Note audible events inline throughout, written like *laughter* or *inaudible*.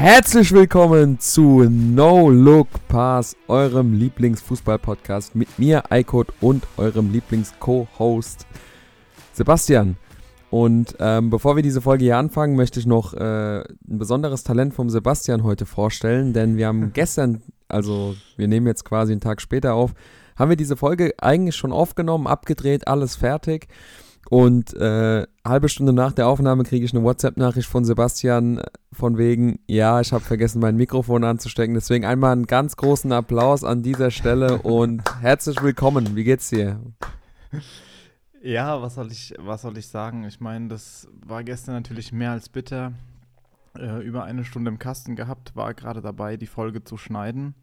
Herzlich willkommen zu No Look Pass, eurem Lieblingsfußball-Podcast mit mir, Eikot, und eurem Lieblings-Co-Host Sebastian. Und ähm, bevor wir diese Folge hier anfangen, möchte ich noch äh, ein besonderes Talent vom Sebastian heute vorstellen, denn wir haben *laughs* gestern, also wir nehmen jetzt quasi einen Tag später auf, haben wir diese Folge eigentlich schon aufgenommen, abgedreht, alles fertig. Und äh, halbe Stunde nach der Aufnahme kriege ich eine WhatsApp-Nachricht von Sebastian von wegen, ja, ich habe vergessen, mein Mikrofon anzustecken. Deswegen einmal einen ganz großen Applaus an dieser Stelle und *laughs* herzlich willkommen. Wie geht's dir? Ja, was soll ich, was soll ich sagen? Ich meine, das war gestern natürlich mehr als bitter. Äh, über eine Stunde im Kasten gehabt, war gerade dabei, die Folge zu schneiden.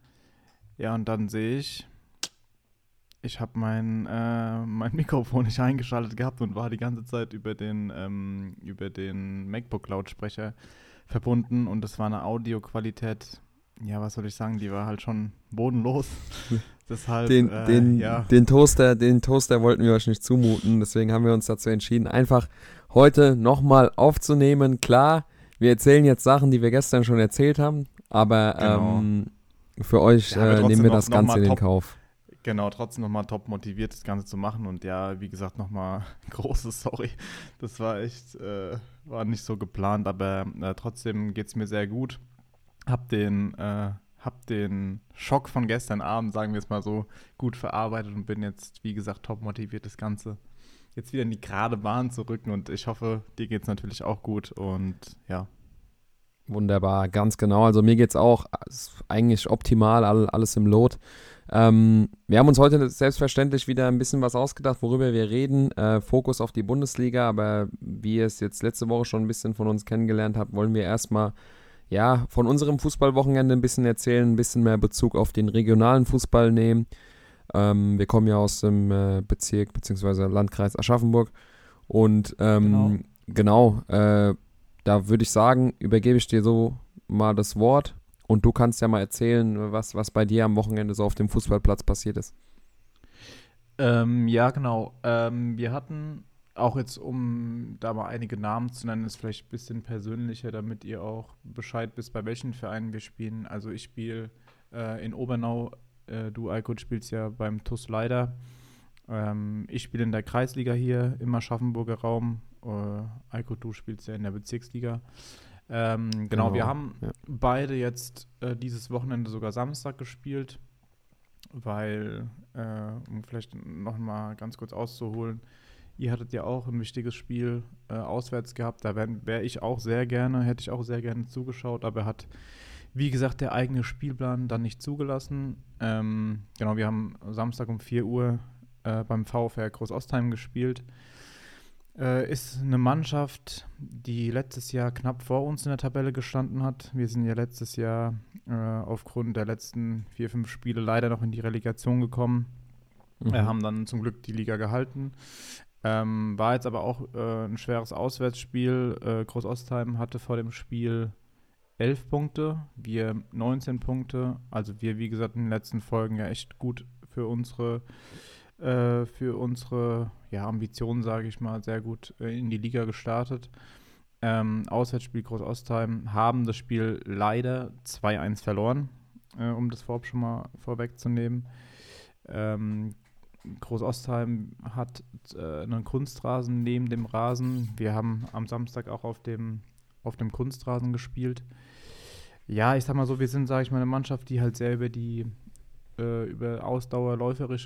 Ja, und dann sehe ich, ich habe mein, äh, mein *laughs* Mikrofon nicht eingeschaltet gehabt und war die ganze Zeit über den, ähm, über den MacBook-Lautsprecher verbunden und das war eine Audioqualität, ja, was soll ich sagen, die war halt schon bodenlos. *laughs* Deshalb, den, äh, den, ja. den, Toaster, den Toaster wollten wir euch nicht zumuten, deswegen haben wir uns dazu entschieden, einfach heute nochmal aufzunehmen. Klar, wir erzählen jetzt Sachen, die wir gestern schon erzählt haben, aber genau. ähm, für euch ja, äh, nehmen wir das Ganze in den Kauf. Genau, trotzdem nochmal top motiviert, das Ganze zu machen. Und ja, wie gesagt, nochmal *laughs* großes Sorry. Das war echt, äh, war nicht so geplant, aber äh, trotzdem geht es mir sehr gut. Hab den, äh, hab den Schock von gestern Abend, sagen wir es mal so, gut verarbeitet und bin jetzt, wie gesagt, top motiviert, das Ganze jetzt wieder in die gerade Bahn zu rücken. Und ich hoffe, dir geht es natürlich auch gut. Und ja, Wunderbar, ganz genau. Also mir geht es auch eigentlich optimal, alles im Lot. Ähm, wir haben uns heute selbstverständlich wieder ein bisschen was ausgedacht, worüber wir reden. Äh, Fokus auf die Bundesliga, aber wie ihr es jetzt letzte Woche schon ein bisschen von uns kennengelernt habt, wollen wir erstmal ja, von unserem Fußballwochenende ein bisschen erzählen, ein bisschen mehr Bezug auf den regionalen Fußball nehmen. Ähm, wir kommen ja aus dem äh, Bezirk bzw. Landkreis Aschaffenburg und ähm, genau, genau äh, da würde ich sagen, übergebe ich dir so mal das Wort und du kannst ja mal erzählen, was, was bei dir am Wochenende so auf dem Fußballplatz passiert ist. Ähm, ja, genau. Ähm, wir hatten auch jetzt, um da mal einige Namen zu nennen, ist vielleicht ein bisschen persönlicher, damit ihr auch Bescheid wisst, bei welchen Vereinen wir spielen. Also ich spiele äh, in Obernau, äh, du Alko spielst ja beim TUS Leider. Ähm, ich spiele in der Kreisliga hier im Aschaffenburger Raum. Äh, Alko, du spielst ja in der Bezirksliga. Ähm, genau, genau, wir haben ja. beide jetzt äh, dieses Wochenende sogar Samstag gespielt, weil, äh, um vielleicht nochmal ganz kurz auszuholen, ihr hattet ja auch ein wichtiges Spiel äh, auswärts gehabt. Da wäre wär ich auch sehr gerne, hätte ich auch sehr gerne zugeschaut, aber hat, wie gesagt, der eigene Spielplan dann nicht zugelassen. Ähm, genau, wir haben Samstag um 4 Uhr äh, beim VfR Groß-Ostheim gespielt. Äh, ist eine Mannschaft, die letztes Jahr knapp vor uns in der Tabelle gestanden hat. Wir sind ja letztes Jahr äh, aufgrund der letzten vier, fünf Spiele leider noch in die Relegation gekommen. Mhm. Wir haben dann zum Glück die Liga gehalten. Ähm, war jetzt aber auch äh, ein schweres Auswärtsspiel. Äh, Groß-Ostheim hatte vor dem Spiel 11 Punkte, wir 19 Punkte. Also wir, wie gesagt, in den letzten Folgen ja echt gut für unsere äh, für unsere ja, Ambitionen, sage ich mal, sehr gut äh, in die Liga gestartet. Ähm, Auswärtsspiel Groß-Ostheim haben das Spiel leider 2-1 verloren, äh, um das vorab schon mal vorwegzunehmen. Ähm, Groß-Ostheim hat äh, einen Kunstrasen neben dem Rasen. Wir haben am Samstag auch auf dem, auf dem Kunstrasen gespielt. Ja, ich sag mal so, wir sind, sage ich mal, eine Mannschaft, die halt sehr über die äh, über Ausdauer,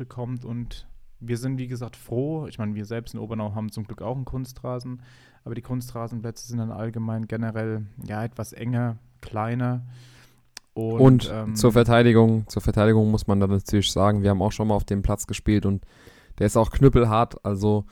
kommt und wir sind, wie gesagt, froh. Ich meine, wir selbst in Obernau haben zum Glück auch einen Kunstrasen, aber die Kunstrasenplätze sind dann allgemein generell ja etwas enger, kleiner. Und, und ähm, zur Verteidigung, zur Verteidigung muss man dann natürlich sagen, wir haben auch schon mal auf dem Platz gespielt und der ist auch knüppelhart. Also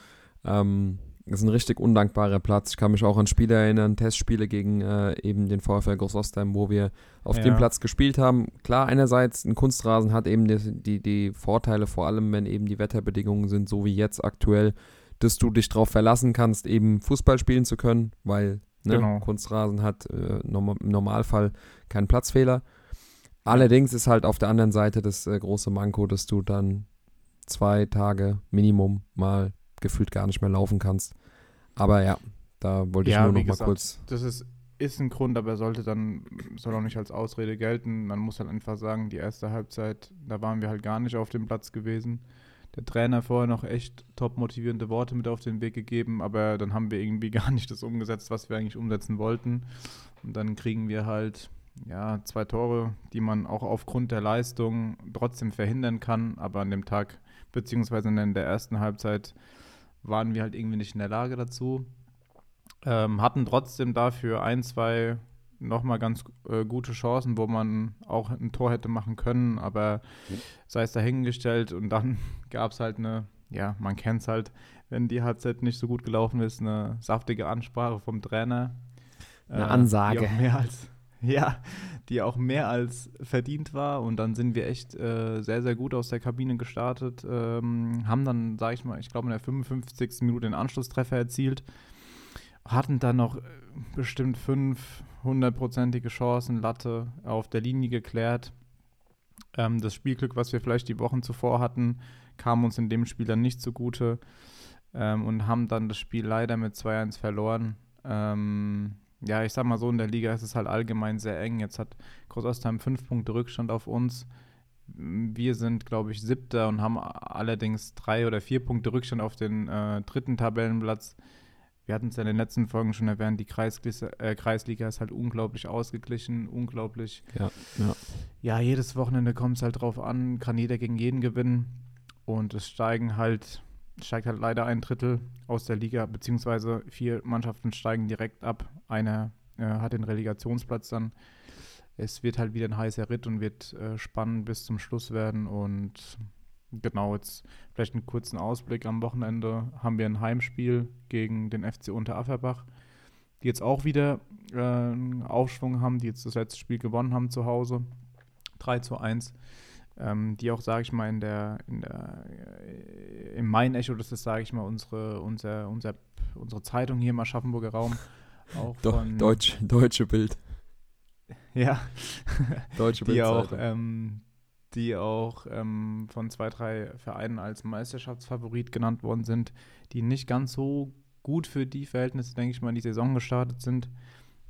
ähm, ist ein richtig undankbarer Platz. Ich kann mich auch an Spiele erinnern, Testspiele gegen äh, eben den VfL Groß-Ostheim, wo wir auf ja. dem Platz gespielt haben. Klar, einerseits ein Kunstrasen hat eben die, die, die, Vorteile, vor allem wenn eben die Wetterbedingungen sind, so wie jetzt aktuell, dass du dich darauf verlassen kannst, eben Fußball spielen zu können, weil ne, genau. Kunstrasen hat äh, im Normalfall keinen Platzfehler. Allerdings ist halt auf der anderen Seite das äh, große Manko, dass du dann zwei Tage Minimum mal gefühlt gar nicht mehr laufen kannst. Aber ja, da wollte ich ja, nur noch mal gesagt, kurz. Das ist, ist ein Grund, aber er sollte dann, soll auch nicht als Ausrede gelten. Man muss halt einfach sagen, die erste Halbzeit, da waren wir halt gar nicht auf dem Platz gewesen. Der Trainer vorher noch echt top motivierende Worte mit auf den Weg gegeben, aber dann haben wir irgendwie *laughs* gar nicht das umgesetzt, was wir eigentlich umsetzen wollten. Und dann kriegen wir halt ja, zwei Tore, die man auch aufgrund der Leistung trotzdem verhindern kann, aber an dem Tag, beziehungsweise in der ersten Halbzeit, waren wir halt irgendwie nicht in der Lage dazu. Ähm, hatten trotzdem dafür ein, zwei nochmal ganz äh, gute Chancen, wo man auch ein Tor hätte machen können, aber sei es dahingestellt und dann *laughs* gab es halt eine, ja, man kennt es halt, wenn die Halbzeit nicht so gut gelaufen ist, eine saftige Ansprache vom Trainer. Eine äh, Ansage. Die auch mehr als, *laughs* ja, die auch mehr als verdient war und dann sind wir echt äh, sehr, sehr gut aus der Kabine gestartet, ähm, haben dann, sage ich mal, ich glaube in der 55. Minute den Anschlusstreffer erzielt hatten dann noch äh, bestimmt fünf hundertprozentige Chancen, Latte auf der Linie geklärt. Ähm, das Spielglück, was wir vielleicht die Wochen zuvor hatten, kam uns in dem Spiel dann nicht zugute ähm, und haben dann das Spiel leider mit 2-1 verloren. Ähm, ja, ich sag mal so, in der Liga ist es halt allgemein sehr eng. Jetzt hat Groß-Ostheim fünf Punkte Rückstand auf uns. Wir sind, glaube ich, siebter und haben allerdings drei oder vier Punkte Rückstand auf den äh, dritten Tabellenplatz wir hatten es ja in den letzten Folgen schon erwähnt, die Kreisliga, äh, Kreisliga ist halt unglaublich ausgeglichen, unglaublich. Ja, ja. ja jedes Wochenende kommt es halt drauf an, kann jeder gegen jeden gewinnen. Und es steigen halt, steigt halt leider ein Drittel aus der Liga, beziehungsweise vier Mannschaften steigen direkt ab. Einer äh, hat den Relegationsplatz dann. Es wird halt wieder ein heißer Ritt und wird äh, spannend bis zum Schluss werden. Und Genau, jetzt vielleicht einen kurzen Ausblick. Am Wochenende haben wir ein Heimspiel gegen den FC Unterafferbach, die jetzt auch wieder äh, einen Aufschwung haben, die jetzt das letzte Spiel gewonnen haben zu Hause. 3 zu 1. Ähm, die auch, sage ich mal, in der, in der äh, im Main-Echo, das ist, sage ich mal, unsere, unser, unser, unsere Zeitung hier im Aschaffenburger Raum. Auch von, Deutsch, deutsche Bild. *laughs* Ja. Deutsche Bild. Die auch ähm, die auch ähm, von zwei, drei Vereinen als Meisterschaftsfavorit genannt worden sind, die nicht ganz so gut für die Verhältnisse, denke ich mal, in die Saison gestartet sind.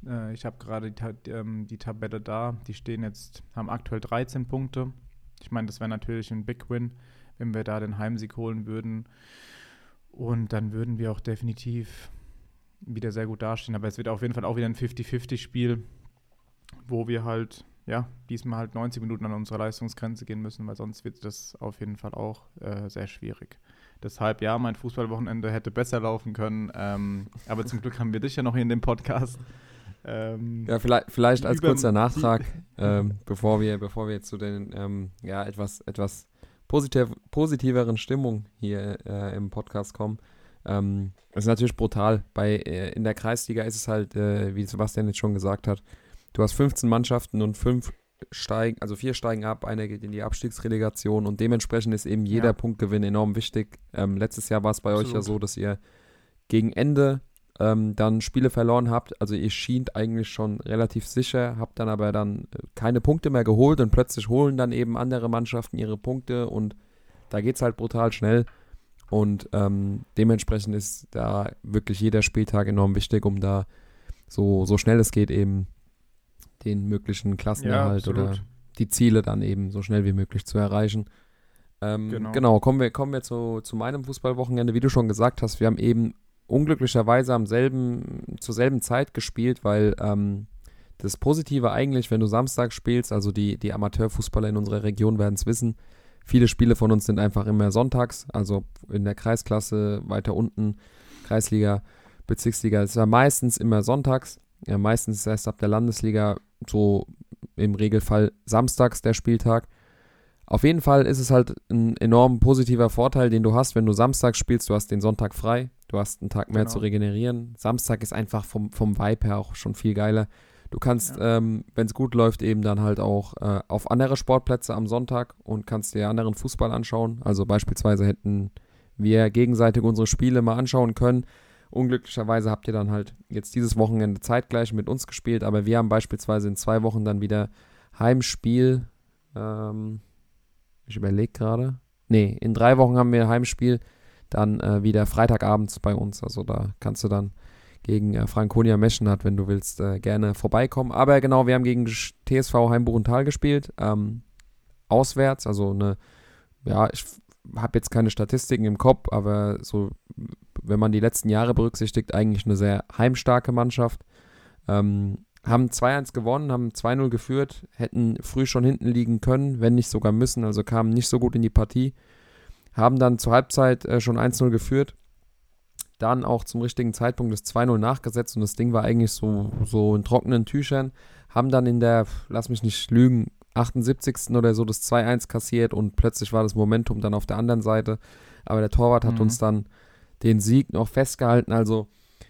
Äh, ich habe gerade die, ähm, die, Tabelle da, die stehen jetzt, haben aktuell 13 Punkte. Ich meine, das wäre natürlich ein Big Win, wenn wir da den Heimsieg holen würden. Und dann würden wir auch definitiv wieder sehr gut dastehen. Aber es wird auf jeden Fall auch wieder ein 50-50-Spiel, wo wir halt ja, diesmal halt 90 Minuten an unsere Leistungsgrenze gehen müssen, weil sonst wird das auf jeden Fall auch äh, sehr schwierig. Deshalb, ja, mein Fußballwochenende hätte besser laufen können, ähm, aber zum Glück haben wir dich ja noch hier in dem Podcast. Ähm, ja, vielleicht, vielleicht als kurzer Nachtrag, *laughs* ähm, bevor, wir, bevor wir zu den ähm, ja, etwas, etwas positiv, positiveren Stimmung hier äh, im Podcast kommen. Ähm, es ist natürlich brutal. Bei, äh, in der Kreisliga ist es halt, äh, wie Sebastian jetzt schon gesagt hat, Du hast 15 Mannschaften und fünf steigen, also vier steigen ab, einer geht in die Abstiegsrelegation und dementsprechend ist eben jeder ja. Punktgewinn enorm wichtig. Ähm, letztes Jahr war es bei Absolut. euch ja so, dass ihr gegen Ende ähm, dann Spiele verloren habt. Also ihr schient eigentlich schon relativ sicher, habt dann aber dann äh, keine Punkte mehr geholt und plötzlich holen dann eben andere Mannschaften ihre Punkte und da geht es halt brutal schnell. Und ähm, dementsprechend ist da wirklich jeder Spieltag enorm wichtig, um da so, so schnell es geht eben den möglichen Klassenerhalt ja, oder die Ziele dann eben so schnell wie möglich zu erreichen. Ähm, genau. genau, kommen wir, kommen wir zu, zu meinem Fußballwochenende. Wie du schon gesagt hast, wir haben eben unglücklicherweise am selben, zur selben Zeit gespielt, weil ähm, das Positive eigentlich, wenn du Samstag spielst, also die, die Amateurfußballer in unserer Region werden es wissen, viele Spiele von uns sind einfach immer sonntags, also in der Kreisklasse weiter unten, Kreisliga, Bezirksliga, ist ja meistens immer sonntags. Ja, meistens ist es erst ab der Landesliga so im Regelfall samstags der Spieltag. Auf jeden Fall ist es halt ein enorm positiver Vorteil, den du hast, wenn du samstags spielst. Du hast den Sonntag frei, du hast einen Tag mehr genau. zu regenerieren. Samstag ist einfach vom, vom Vibe her auch schon viel geiler. Du kannst, ja. ähm, wenn es gut läuft, eben dann halt auch äh, auf andere Sportplätze am Sonntag und kannst dir anderen Fußball anschauen. Also beispielsweise hätten wir gegenseitig unsere Spiele mal anschauen können. Unglücklicherweise habt ihr dann halt jetzt dieses Wochenende zeitgleich mit uns gespielt, aber wir haben beispielsweise in zwei Wochen dann wieder Heimspiel. Ähm, ich überlege gerade. Nee, in drei Wochen haben wir Heimspiel, dann äh, wieder Freitagabends bei uns. Also da kannst du dann gegen äh, Franconia Meschenat, wenn du willst, äh, gerne vorbeikommen. Aber genau, wir haben gegen TSV Heimbuchenthal gespielt, ähm, auswärts, also eine, ja, ich habe jetzt keine Statistiken im Kopf, aber so, wenn man die letzten Jahre berücksichtigt, eigentlich eine sehr heimstarke Mannschaft. Ähm, haben 2-1 gewonnen, haben 2-0 geführt, hätten früh schon hinten liegen können, wenn nicht sogar müssen, also kamen nicht so gut in die Partie. Haben dann zur Halbzeit äh, schon 1-0 geführt, dann auch zum richtigen Zeitpunkt das 2-0 nachgesetzt und das Ding war eigentlich so, so in trockenen Tüchern. Haben dann in der, lass mich nicht lügen, 78. oder so das 2-1 kassiert und plötzlich war das Momentum dann auf der anderen Seite. Aber der Torwart hat mhm. uns dann den Sieg noch festgehalten. Also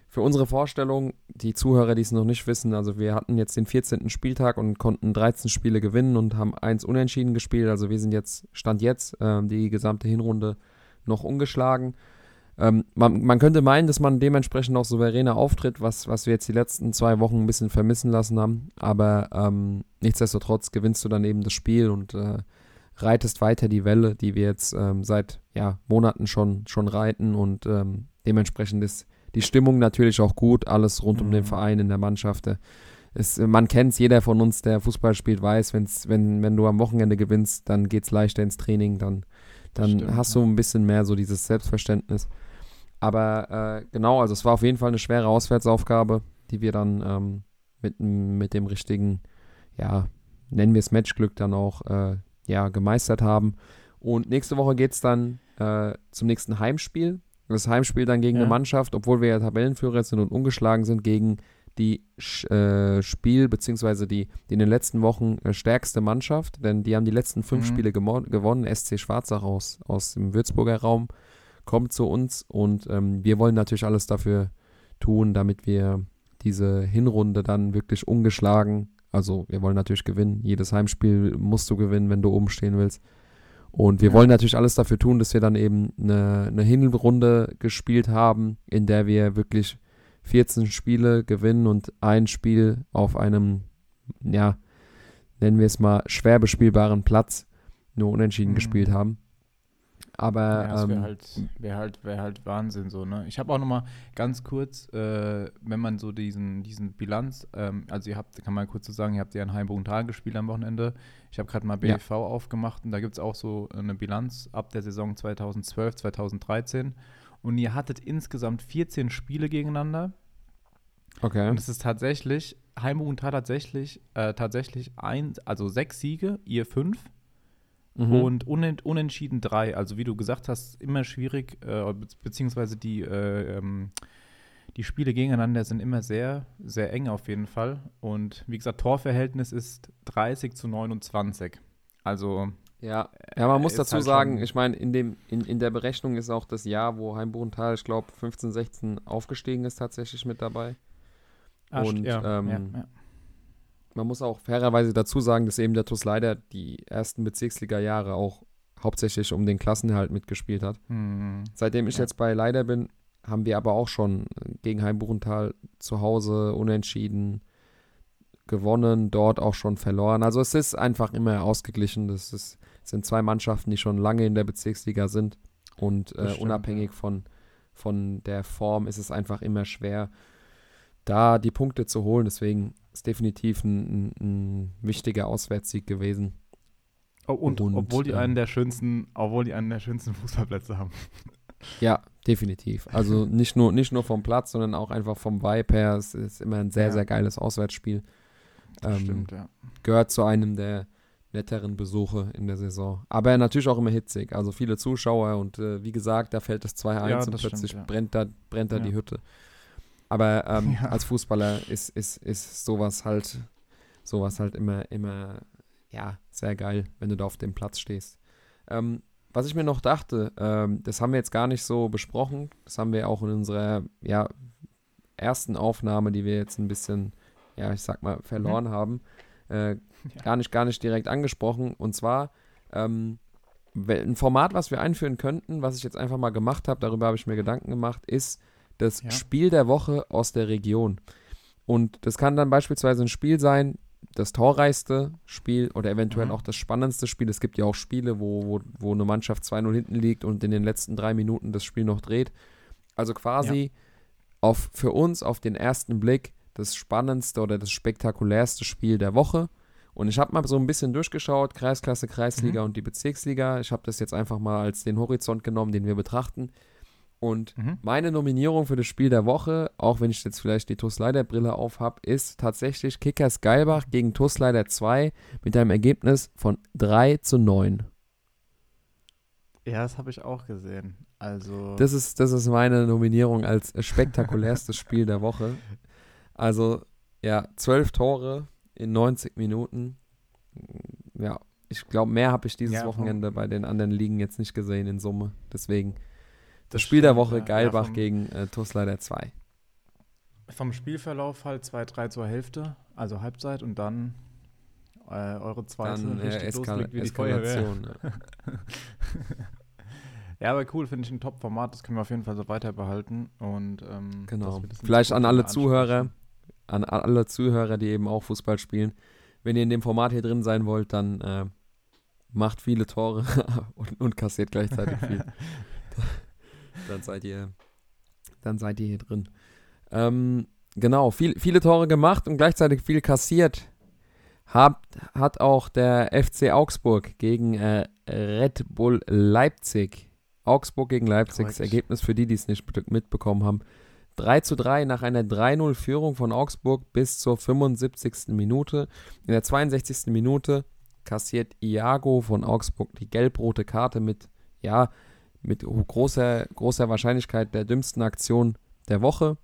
für unsere Vorstellung, die Zuhörer, die es noch nicht wissen, also wir hatten jetzt den 14. Spieltag und konnten 13 Spiele gewinnen und haben eins unentschieden gespielt. Also wir sind jetzt, Stand jetzt, äh, die gesamte Hinrunde noch ungeschlagen. Ähm, man, man, könnte meinen, dass man dementsprechend auch souveräner auftritt, was, was wir jetzt die letzten zwei Wochen ein bisschen vermissen lassen haben. Aber ähm, nichtsdestotrotz gewinnst du dann eben das Spiel und äh, reitest weiter die Welle, die wir jetzt ähm, seit ja, Monaten schon, schon reiten und ähm, dementsprechend ist die Stimmung natürlich auch gut, alles rund mhm. um den mhm. Verein in der Mannschaft. Es, man kennt es, jeder von uns, der Fußball spielt, weiß, wenn's, wenn, wenn du am Wochenende gewinnst, dann geht es leichter ins Training, dann, dann Stimmt, hast du ein bisschen mehr so dieses Selbstverständnis. Aber äh, genau, also es war auf jeden Fall eine schwere Auswärtsaufgabe, die wir dann ähm, mit, mit dem richtigen, ja, nennen wir es Matchglück dann auch, äh, ja, gemeistert haben. Und nächste Woche geht es dann äh, zum nächsten Heimspiel das Heimspiel dann gegen ja. eine Mannschaft, obwohl wir ja Tabellenführer sind und ungeschlagen sind, gegen die äh, Spiel, beziehungsweise die, die in den letzten Wochen äh, stärkste Mannschaft, denn die haben die letzten fünf mhm. Spiele gewonnen. SC Schwarzach aus, aus dem Würzburger Raum kommt zu uns und ähm, wir wollen natürlich alles dafür tun, damit wir diese Hinrunde dann wirklich ungeschlagen, also wir wollen natürlich gewinnen. Jedes Heimspiel musst du gewinnen, wenn du oben stehen willst. Und wir ja. wollen natürlich alles dafür tun, dass wir dann eben eine, eine Hinrunde gespielt haben, in der wir wirklich 14 Spiele gewinnen und ein Spiel auf einem, ja, nennen wir es mal, schwer bespielbaren Platz nur unentschieden mhm. gespielt haben. Aber ja, das wäre ähm, halt, wär halt, wär halt Wahnsinn so, ne? Ich habe auch noch mal ganz kurz, äh, wenn man so diesen, diesen Bilanz, ähm, also ihr habt, kann man kurz so sagen, ihr habt ja in Heimbogenthal gespielt am Wochenende. Ich habe gerade mal BV ja. aufgemacht und da gibt es auch so eine Bilanz ab der Saison 2012, 2013. Und ihr hattet insgesamt 14 Spiele gegeneinander. Okay. Und es ist tatsächlich, Heimbogenthal tatsächlich, äh, tatsächlich ein, also sechs Siege, ihr fünf mhm. und unent, unentschieden drei. Also wie du gesagt hast, immer schwierig, äh, be beziehungsweise die, äh, ähm, die Spiele gegeneinander sind immer sehr, sehr eng auf jeden Fall. Und wie gesagt, Torverhältnis ist 30 zu 29. Also ja, ja man muss dazu halt sagen, ich meine, in, in, in der Berechnung ist auch das Jahr, wo Heimbuchenthal, ich glaube, 15, 16 aufgestiegen ist, tatsächlich mit dabei. Ach, und ja, ähm, ja, ja. Man muss auch fairerweise dazu sagen, dass eben der TuS leider die ersten Bezirksliga-Jahre auch hauptsächlich um den Klassenerhalt mitgespielt hat. Mhm. Seitdem ich ja. jetzt bei Leider bin, haben wir aber auch schon gegen Heimbuchenthal zu Hause unentschieden gewonnen, dort auch schon verloren. Also es ist einfach immer ausgeglichen. Das ist, sind zwei Mannschaften, die schon lange in der Bezirksliga sind und äh, unabhängig von, von der Form ist es einfach immer schwer, da die Punkte zu holen. Deswegen ist definitiv ein, ein wichtiger Auswärtssieg gewesen. Oh, und, und, obwohl die ähm, einen der schönsten, obwohl die einen der schönsten *laughs* Fußballplätze haben. Ja, definitiv. Also nicht nur, nicht nur vom Platz, sondern auch einfach vom Vibe her. Es ist immer ein sehr, ja. sehr geiles Auswärtsspiel. Das ähm, stimmt, ja. Gehört zu einem der netteren Besuche in der Saison. Aber natürlich auch immer hitzig. Also viele Zuschauer und äh, wie gesagt, da fällt das 2-1 ja, und plötzlich stimmt, ja. brennt da, brennt da die Hütte. Aber ähm, ja. als Fußballer ist, ist, ist sowas halt, sowas halt immer, immer, ja, sehr geil, wenn du da auf dem Platz stehst. Ähm, was ich mir noch dachte, ähm, das haben wir jetzt gar nicht so besprochen. Das haben wir auch in unserer, ja, ersten Aufnahme, die wir jetzt ein bisschen, ja, ich sag mal, verloren mhm. haben, äh, ja. gar nicht, gar nicht direkt angesprochen. Und zwar, ähm, ein Format, was wir einführen könnten, was ich jetzt einfach mal gemacht habe, darüber habe ich mir Gedanken gemacht, ist, das ja. Spiel der Woche aus der Region. Und das kann dann beispielsweise ein Spiel sein, das torreichste Spiel oder eventuell mhm. auch das spannendste Spiel. Es gibt ja auch Spiele, wo, wo, wo eine Mannschaft 2-0 hinten liegt und in den letzten drei Minuten das Spiel noch dreht. Also quasi auf, für uns auf den ersten Blick das spannendste oder das spektakulärste Spiel der Woche. Und ich habe mal so ein bisschen durchgeschaut, Kreisklasse, Kreisliga mhm. und die Bezirksliga. Ich habe das jetzt einfach mal als den Horizont genommen, den wir betrachten. Und mhm. meine Nominierung für das Spiel der Woche, auch wenn ich jetzt vielleicht die TuS Leider Brille auf habe, ist tatsächlich Kickers Geilbach gegen TuS Leider 2 mit einem Ergebnis von 3 zu 9. Ja, das habe ich auch gesehen. Also das ist, das ist meine Nominierung als spektakulärstes *laughs* Spiel der Woche. Also, ja, zwölf Tore in 90 Minuten. Ja, ich glaube, mehr habe ich dieses ja, Wochenende bei den anderen Ligen jetzt nicht gesehen in Summe. Deswegen das, Spiel der Woche, ja. Geilbach ja, vom, gegen äh, Tusleider 2. Vom Spielverlauf halt 2-3 zur Hälfte, also Halbzeit und dann äh, eure zweite dann, richtig äh, loslegt wie die Feuerwehr. Ja. *laughs* ja, aber cool, finde ich ein Top-Format, das können wir auf jeden Fall so weiter behalten. Und, ähm, genau. Vielleicht an alle Zuhörer, an alle Zuhörer, die eben auch Fußball spielen, wenn ihr in dem Format hier drin sein wollt, dann äh, macht viele Tore *laughs* und, und kassiert gleichzeitig viel. *laughs* dann seid ihr, dann seid ihr hier drin. Ähm, genau, viel, viele Tore gemacht und gleichzeitig viel kassiert. Hat, hat auch der FC Augsburg gegen äh, Red Bull Leipzig. Augsburg gegen Leipzig, das Ergebnis für die, die es nicht mitbekommen haben. 3 zu 3 nach einer 3-0-Führung von Augsburg bis zur 75. Minute. In der 62. Minute kassiert Iago von Augsburg die gelb-rote Karte mit, ja, mit großer, großer Wahrscheinlichkeit der dümmsten Aktion der Woche.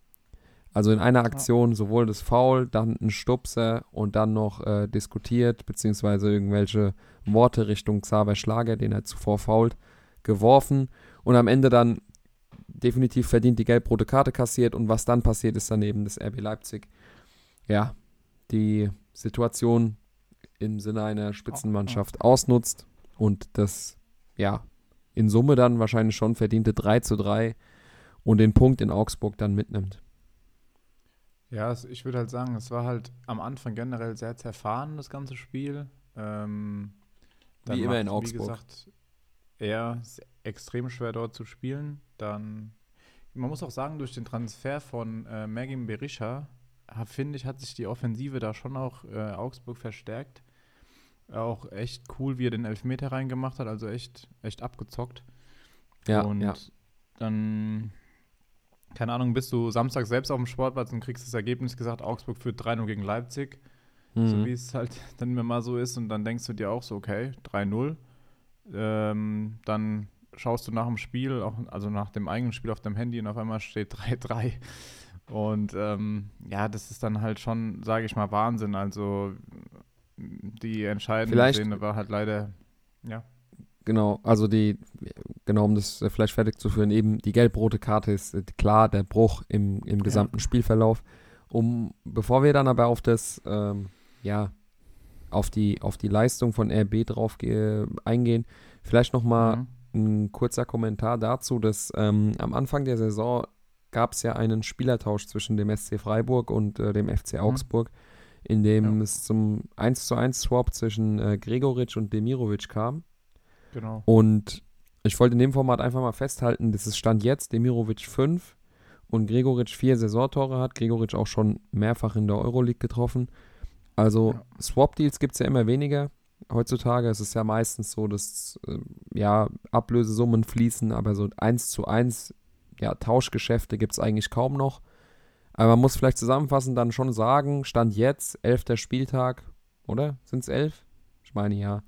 Also in einer Aktion sowohl das Foul, dann ein Stupser und dann noch äh, diskutiert, beziehungsweise irgendwelche Worte Richtung Xaver Schlager, den er zuvor fault, geworfen und am Ende dann definitiv verdient die gelb-rote Karte kassiert und was dann passiert, ist daneben das RB Leipzig. Ja, die Situation im Sinne einer Spitzenmannschaft ausnutzt und das, ja, in Summe dann wahrscheinlich schon verdiente 3 zu 3 und den Punkt in Augsburg dann mitnimmt. Ja, ich würde halt sagen, es war halt am Anfang generell sehr zerfahren, das ganze Spiel. Ähm, wie immer in Augsburg. Wie gesagt, eher extrem schwer dort zu spielen. Dann, man muss auch sagen, durch den Transfer von äh, Mergim Berisha, finde ich, hat sich die Offensive da schon auch äh, Augsburg verstärkt. Auch echt cool, wie er den Elfmeter reingemacht hat, also echt, echt abgezockt. Ja, und ja. dann, keine Ahnung, bist du Samstag selbst auf dem Sportplatz und kriegst das Ergebnis gesagt, Augsburg führt 3-0 gegen Leipzig. Mhm. So wie es halt *laughs* dann immer mal so ist. Und dann denkst du dir auch so, okay, 3-0. Ähm, dann schaust du nach dem Spiel, auch, also nach dem eigenen Spiel auf deinem Handy und auf einmal steht *laughs* 3-3. Und ähm, ja, das ist dann halt schon, sage ich mal, Wahnsinn. Also die entscheidende vielleicht, Szene war halt leider, ja. Genau, also die, genau, um das vielleicht fertig zu führen, eben die gelb-rote Karte ist äh, klar der Bruch im, im gesamten ja. Spielverlauf. Um, bevor wir dann aber auf das, ähm, ja, auf die, auf die Leistung von RB drauf eingehen, vielleicht nochmal mhm. ein kurzer Kommentar dazu, dass ähm, am Anfang der Saison gab es ja einen Spielertausch zwischen dem SC Freiburg und äh, dem FC mhm. Augsburg. Mhm in dem ja. es zum 1 zu 1 Swap zwischen äh, Gregoritsch und Demirovic kam. Genau. Und ich wollte in dem Format einfach mal festhalten, dass es Stand jetzt Demirovic 5 und Gregoritsch 4 Saisontore hat. Gregoritsch auch schon mehrfach in der Euroleague getroffen. Also ja. Swap-Deals gibt es ja immer weniger. Heutzutage ist es ja meistens so, dass äh, ja, Ablösesummen fließen, aber so 1 zu 1 ja, Tauschgeschäfte gibt es eigentlich kaum noch. Aber man muss vielleicht zusammenfassend dann schon sagen, Stand jetzt, elfter Spieltag, oder? Sind es elf? Ich meine ja.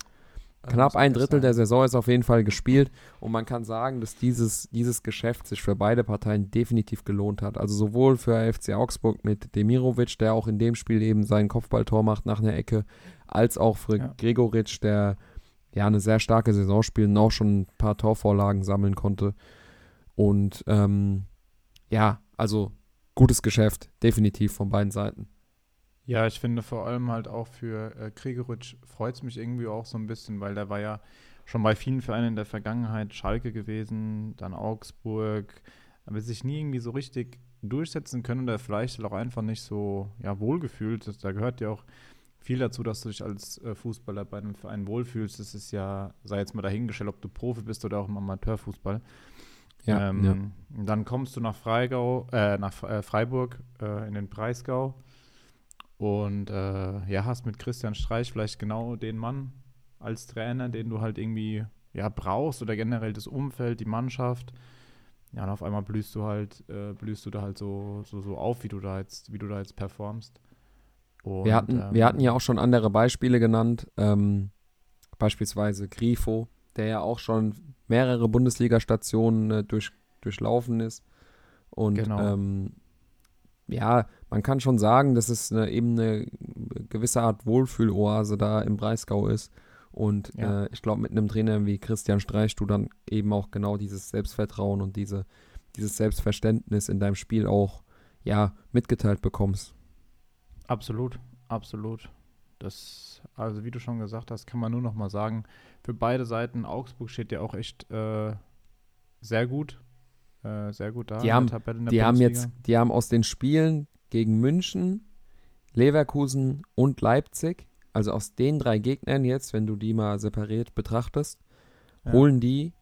Knapp ein Drittel der Saison ist auf jeden Fall gespielt und man kann sagen, dass dieses, dieses Geschäft sich für beide Parteien definitiv gelohnt hat. Also sowohl für FC Augsburg mit Demirovic, der auch in dem Spiel eben sein Kopfballtor macht nach einer Ecke, als auch für ja. Gregoritsch, der ja eine sehr starke Saison spielt und auch schon ein paar Torvorlagen sammeln konnte. Und ähm, ja, also gutes Geschäft, definitiv von beiden Seiten. Ja, ich finde vor allem halt auch für äh, Gregoritsch freut es mich irgendwie auch so ein bisschen, weil der war ja schon bei vielen Vereinen in der Vergangenheit Schalke gewesen, dann Augsburg, aber sich nie irgendwie so richtig durchsetzen können oder vielleicht auch einfach nicht so ja, wohlgefühlt. Da gehört ja auch viel dazu, dass du dich als äh, Fußballer bei einem Verein wohlfühlst. Das ist ja, sei jetzt mal dahingestellt, ob du Profi bist oder auch im Amateurfußball. Ja, ähm, ja. Dann kommst du nach Freigau, äh, nach äh, Freiburg äh, in den Breisgau und äh, ja, hast mit Christian Streich vielleicht genau den Mann als Trainer, den du halt irgendwie ja, brauchst oder generell das Umfeld, die Mannschaft. Ja, und auf einmal blühst du halt, äh, blühst du da halt so, so, so auf, wie du da jetzt, wie du da jetzt performst. Und, wir, hatten, ähm, wir hatten ja auch schon andere Beispiele genannt, ähm, beispielsweise Grifo, der ja auch schon mehrere Bundesliga-Stationen äh, durch, durchlaufen ist. Und genau. ähm, ja, man kann schon sagen, dass es eine, eben eine gewisse Art Wohlfühloase da im Breisgau ist. Und ja. äh, ich glaube, mit einem Trainer wie Christian Streich du dann eben auch genau dieses Selbstvertrauen und diese, dieses Selbstverständnis in deinem Spiel auch ja, mitgeteilt bekommst. Absolut, absolut. Das, also wie du schon gesagt hast, kann man nur noch mal sagen, für beide Seiten, Augsburg steht ja auch echt äh, sehr gut. Äh, sehr gut da. Die, haben, die haben jetzt, die haben aus den Spielen gegen München, Leverkusen und Leipzig, also aus den drei Gegnern jetzt, wenn du die mal separiert betrachtest, ja. holen die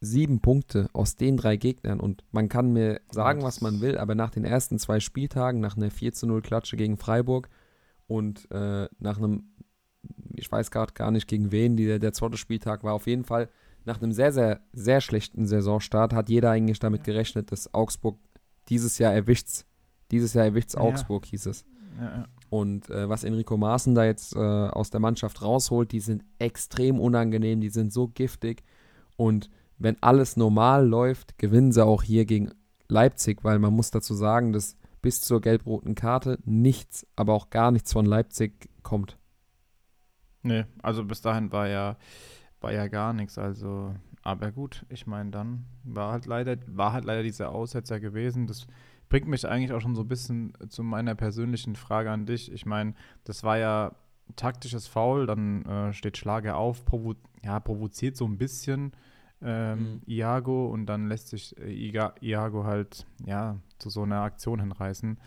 sieben Punkte aus den drei Gegnern. Und man kann mir sagen, was man will, aber nach den ersten zwei Spieltagen, nach einer 4 zu 0 Klatsche gegen Freiburg und äh, nach einem, ich weiß gerade gar nicht gegen wen, die, der zweite Spieltag war, auf jeden Fall nach einem sehr, sehr, sehr schlechten Saisonstart hat jeder eigentlich damit gerechnet, dass Augsburg dieses Jahr erwischt Dieses Jahr erwischt ja. Augsburg, hieß es. Ja. Und äh, was Enrico Maaßen da jetzt äh, aus der Mannschaft rausholt, die sind extrem unangenehm, die sind so giftig. Und wenn alles normal läuft, gewinnen sie auch hier gegen Leipzig, weil man muss dazu sagen, dass bis zur gelb-roten Karte nichts, aber auch gar nichts von Leipzig kommt. Nee, also bis dahin war ja, war ja gar nichts. Also, aber gut, ich meine, dann war halt leider, war halt leider dieser Aussetzer gewesen. Das bringt mich eigentlich auch schon so ein bisschen zu meiner persönlichen Frage an dich. Ich meine, das war ja taktisches Foul, dann äh, steht Schlager auf, provo ja, provoziert so ein bisschen ähm, mhm. Iago und dann lässt sich äh, Iago halt ja zu so einer Aktion hinreißen.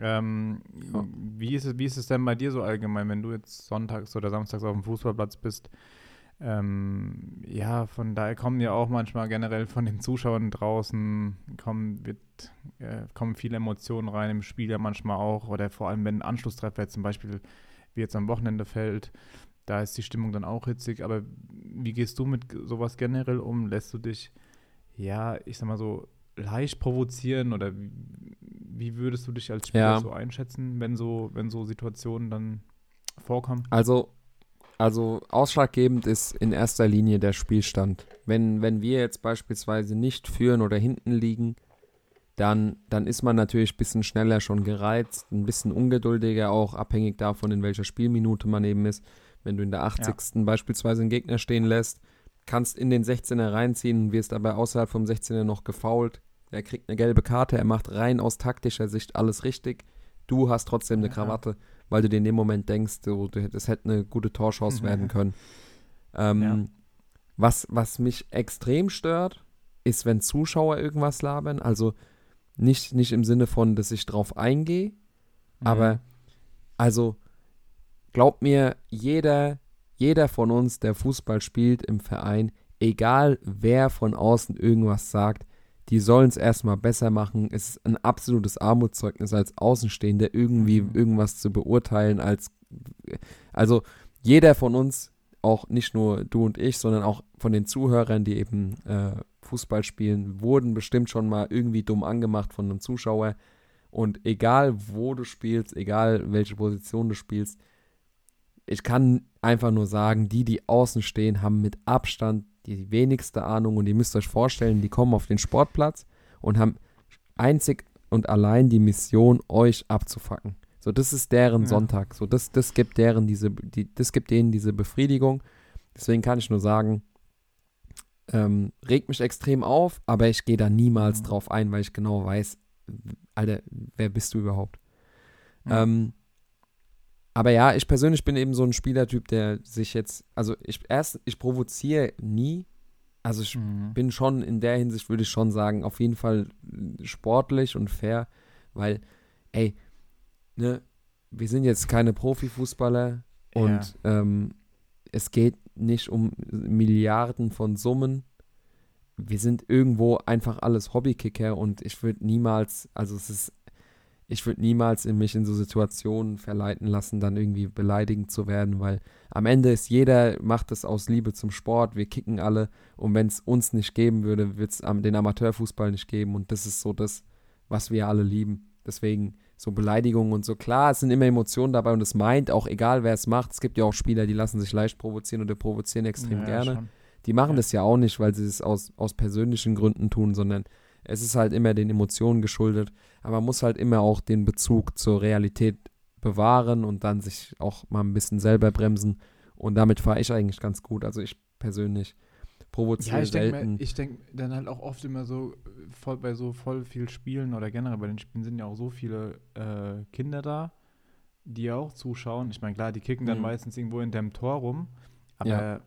Ähm, ja. wie, ist es, wie ist es denn bei dir so allgemein, wenn du jetzt sonntags oder samstags auf dem Fußballplatz bist? Ähm, ja, von daher kommen ja auch manchmal generell von den Zuschauern draußen kommen, wird, äh, kommen viele Emotionen rein im Spiel ja manchmal auch oder vor allem wenn ein Anschlusstreffer jetzt zum Beispiel wie jetzt am Wochenende fällt, da ist die Stimmung dann auch hitzig. Aber wie gehst du mit sowas generell um? Lässt du dich, ja, ich sag mal so, leicht provozieren oder wie, wie würdest du dich als Spieler ja. so einschätzen, wenn so, wenn so Situationen dann vorkommen? Also also ausschlaggebend ist in erster Linie der Spielstand. Wenn, wenn wir jetzt beispielsweise nicht führen oder hinten liegen, dann, dann ist man natürlich ein bisschen schneller schon gereizt, ein bisschen ungeduldiger auch, abhängig davon, in welcher Spielminute man eben ist. Wenn du in der 80. Ja. beispielsweise einen Gegner stehen lässt, kannst in den 16er reinziehen, wirst aber außerhalb vom 16er noch gefault. Er kriegt eine gelbe Karte, er macht rein aus taktischer Sicht alles richtig. Du hast trotzdem eine Krawatte. Weil du dir in dem Moment denkst, so, das hätte eine gute Torchance werden *laughs* können. Ähm, ja. was, was mich extrem stört, ist, wenn Zuschauer irgendwas labern. Also nicht, nicht im Sinne von, dass ich drauf eingehe, mhm. aber also glaub mir, jeder, jeder von uns, der Fußball spielt im Verein, egal wer von außen irgendwas sagt, die sollen es erstmal besser machen. Es ist ein absolutes Armutszeugnis als Außenstehender, irgendwie mhm. irgendwas zu beurteilen, als also jeder von uns, auch nicht nur du und ich, sondern auch von den Zuhörern, die eben äh, Fußball spielen, wurden bestimmt schon mal irgendwie dumm angemacht von einem Zuschauer. Und egal wo du spielst, egal welche Position du spielst, ich kann einfach nur sagen, die, die außen stehen, haben mit Abstand die wenigste Ahnung und ihr müsst euch vorstellen, die kommen auf den Sportplatz und haben einzig und allein die Mission, euch abzufacken. So, das ist deren ja. Sonntag. So, das, das gibt deren diese, die, das gibt denen diese Befriedigung. Deswegen kann ich nur sagen, ähm, regt mich extrem auf, aber ich gehe da niemals mhm. drauf ein, weil ich genau weiß, Alter, wer bist du überhaupt? Mhm. Ähm, aber ja, ich persönlich bin eben so ein Spielertyp, der sich jetzt, also ich erst, ich provoziere nie. Also ich mhm. bin schon in der Hinsicht, würde ich schon sagen, auf jeden Fall sportlich und fair, weil, ey, ne, wir sind jetzt keine Profifußballer und ja. ähm, es geht nicht um Milliarden von Summen. wir sind irgendwo einfach alles Hobbykicker und ich würde niemals, also es ist, ich würde niemals in mich in so Situationen verleiten lassen, dann irgendwie beleidigend zu werden, weil am Ende ist jeder, macht es aus Liebe zum Sport, wir kicken alle und wenn es uns nicht geben würde, wird es den Amateurfußball nicht geben und das ist so das, was wir alle lieben. Deswegen so Beleidigungen und so. Klar, es sind immer Emotionen dabei und es meint auch, egal wer es macht, es gibt ja auch Spieler, die lassen sich leicht provozieren oder provozieren extrem ja, gerne. Schon. Die machen ja. das ja auch nicht, weil sie es aus, aus persönlichen Gründen tun, sondern es ist halt immer den Emotionen geschuldet. Aber man muss halt immer auch den Bezug zur Realität bewahren und dann sich auch mal ein bisschen selber bremsen. Und damit fahre ich eigentlich ganz gut. Also ich persönlich provoziere ja, ich selten. Denk, ich denke dann halt auch oft immer so, voll, bei so voll viel Spielen oder generell bei den Spielen sind ja auch so viele äh, Kinder da, die ja auch zuschauen. Ich meine, klar, die kicken dann mhm. meistens irgendwo in dem Tor rum, aber ja.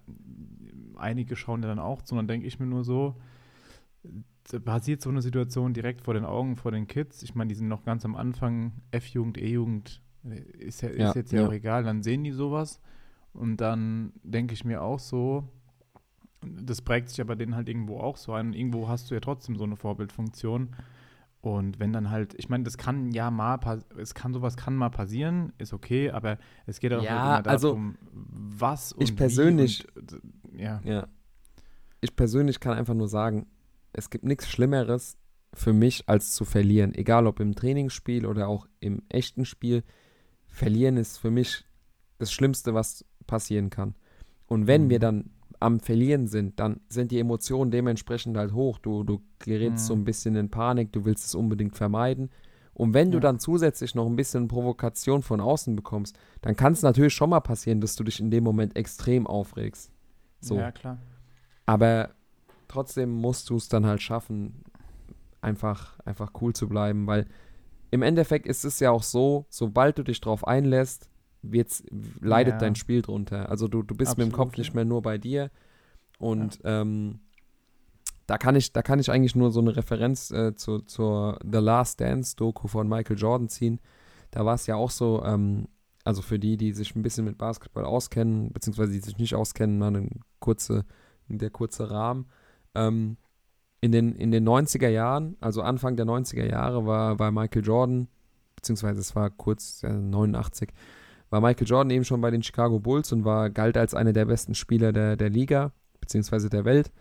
einige schauen ja dann auch zu. Und dann denke ich mir nur so, passiert so eine Situation direkt vor den Augen, vor den Kids. Ich meine, die sind noch ganz am Anfang, F-Jugend, E-Jugend, ist, ja, ist ja, jetzt ja, ja auch egal, dann sehen die sowas. Und dann denke ich mir auch so, das prägt sich aber denen halt irgendwo auch so ein. Und irgendwo hast du ja trotzdem so eine Vorbildfunktion. Und wenn dann halt, ich meine, das kann ja mal, es kann sowas kann mal passieren, ist okay, aber es geht auch ja, halt also, darum, was und ich persönlich, und, ja. ja. Ich persönlich kann einfach nur sagen, es gibt nichts Schlimmeres für mich, als zu verlieren. Egal ob im Trainingsspiel oder auch im echten Spiel. Verlieren ist für mich das Schlimmste, was passieren kann. Und wenn mhm. wir dann am Verlieren sind, dann sind die Emotionen dementsprechend halt hoch. Du, du gerätst mhm. so ein bisschen in Panik, du willst es unbedingt vermeiden. Und wenn ja. du dann zusätzlich noch ein bisschen Provokation von außen bekommst, dann kann es natürlich schon mal passieren, dass du dich in dem Moment extrem aufregst. So. Ja, klar. Aber trotzdem musst du es dann halt schaffen, einfach, einfach cool zu bleiben, weil im Endeffekt ist es ja auch so, sobald du dich drauf einlässt, wird's, leidet ja. dein Spiel drunter. Also du, du bist Absolut, mit dem Kopf nicht mehr nur bei dir. Und ja. ähm, da kann ich, da kann ich eigentlich nur so eine Referenz äh, zu, zur The Last Dance Doku von Michael Jordan ziehen. Da war es ja auch so, ähm, also für die, die sich ein bisschen mit Basketball auskennen, beziehungsweise die sich nicht auskennen, mal eine kurze, der kurze Rahmen. Ähm, in den, in den 90er Jahren, also Anfang der 90er Jahre, war, war Michael Jordan, beziehungsweise es war kurz, äh, 89, war Michael Jordan eben schon bei den Chicago Bulls und war, galt als einer der besten Spieler der, der Liga, beziehungsweise der Welt.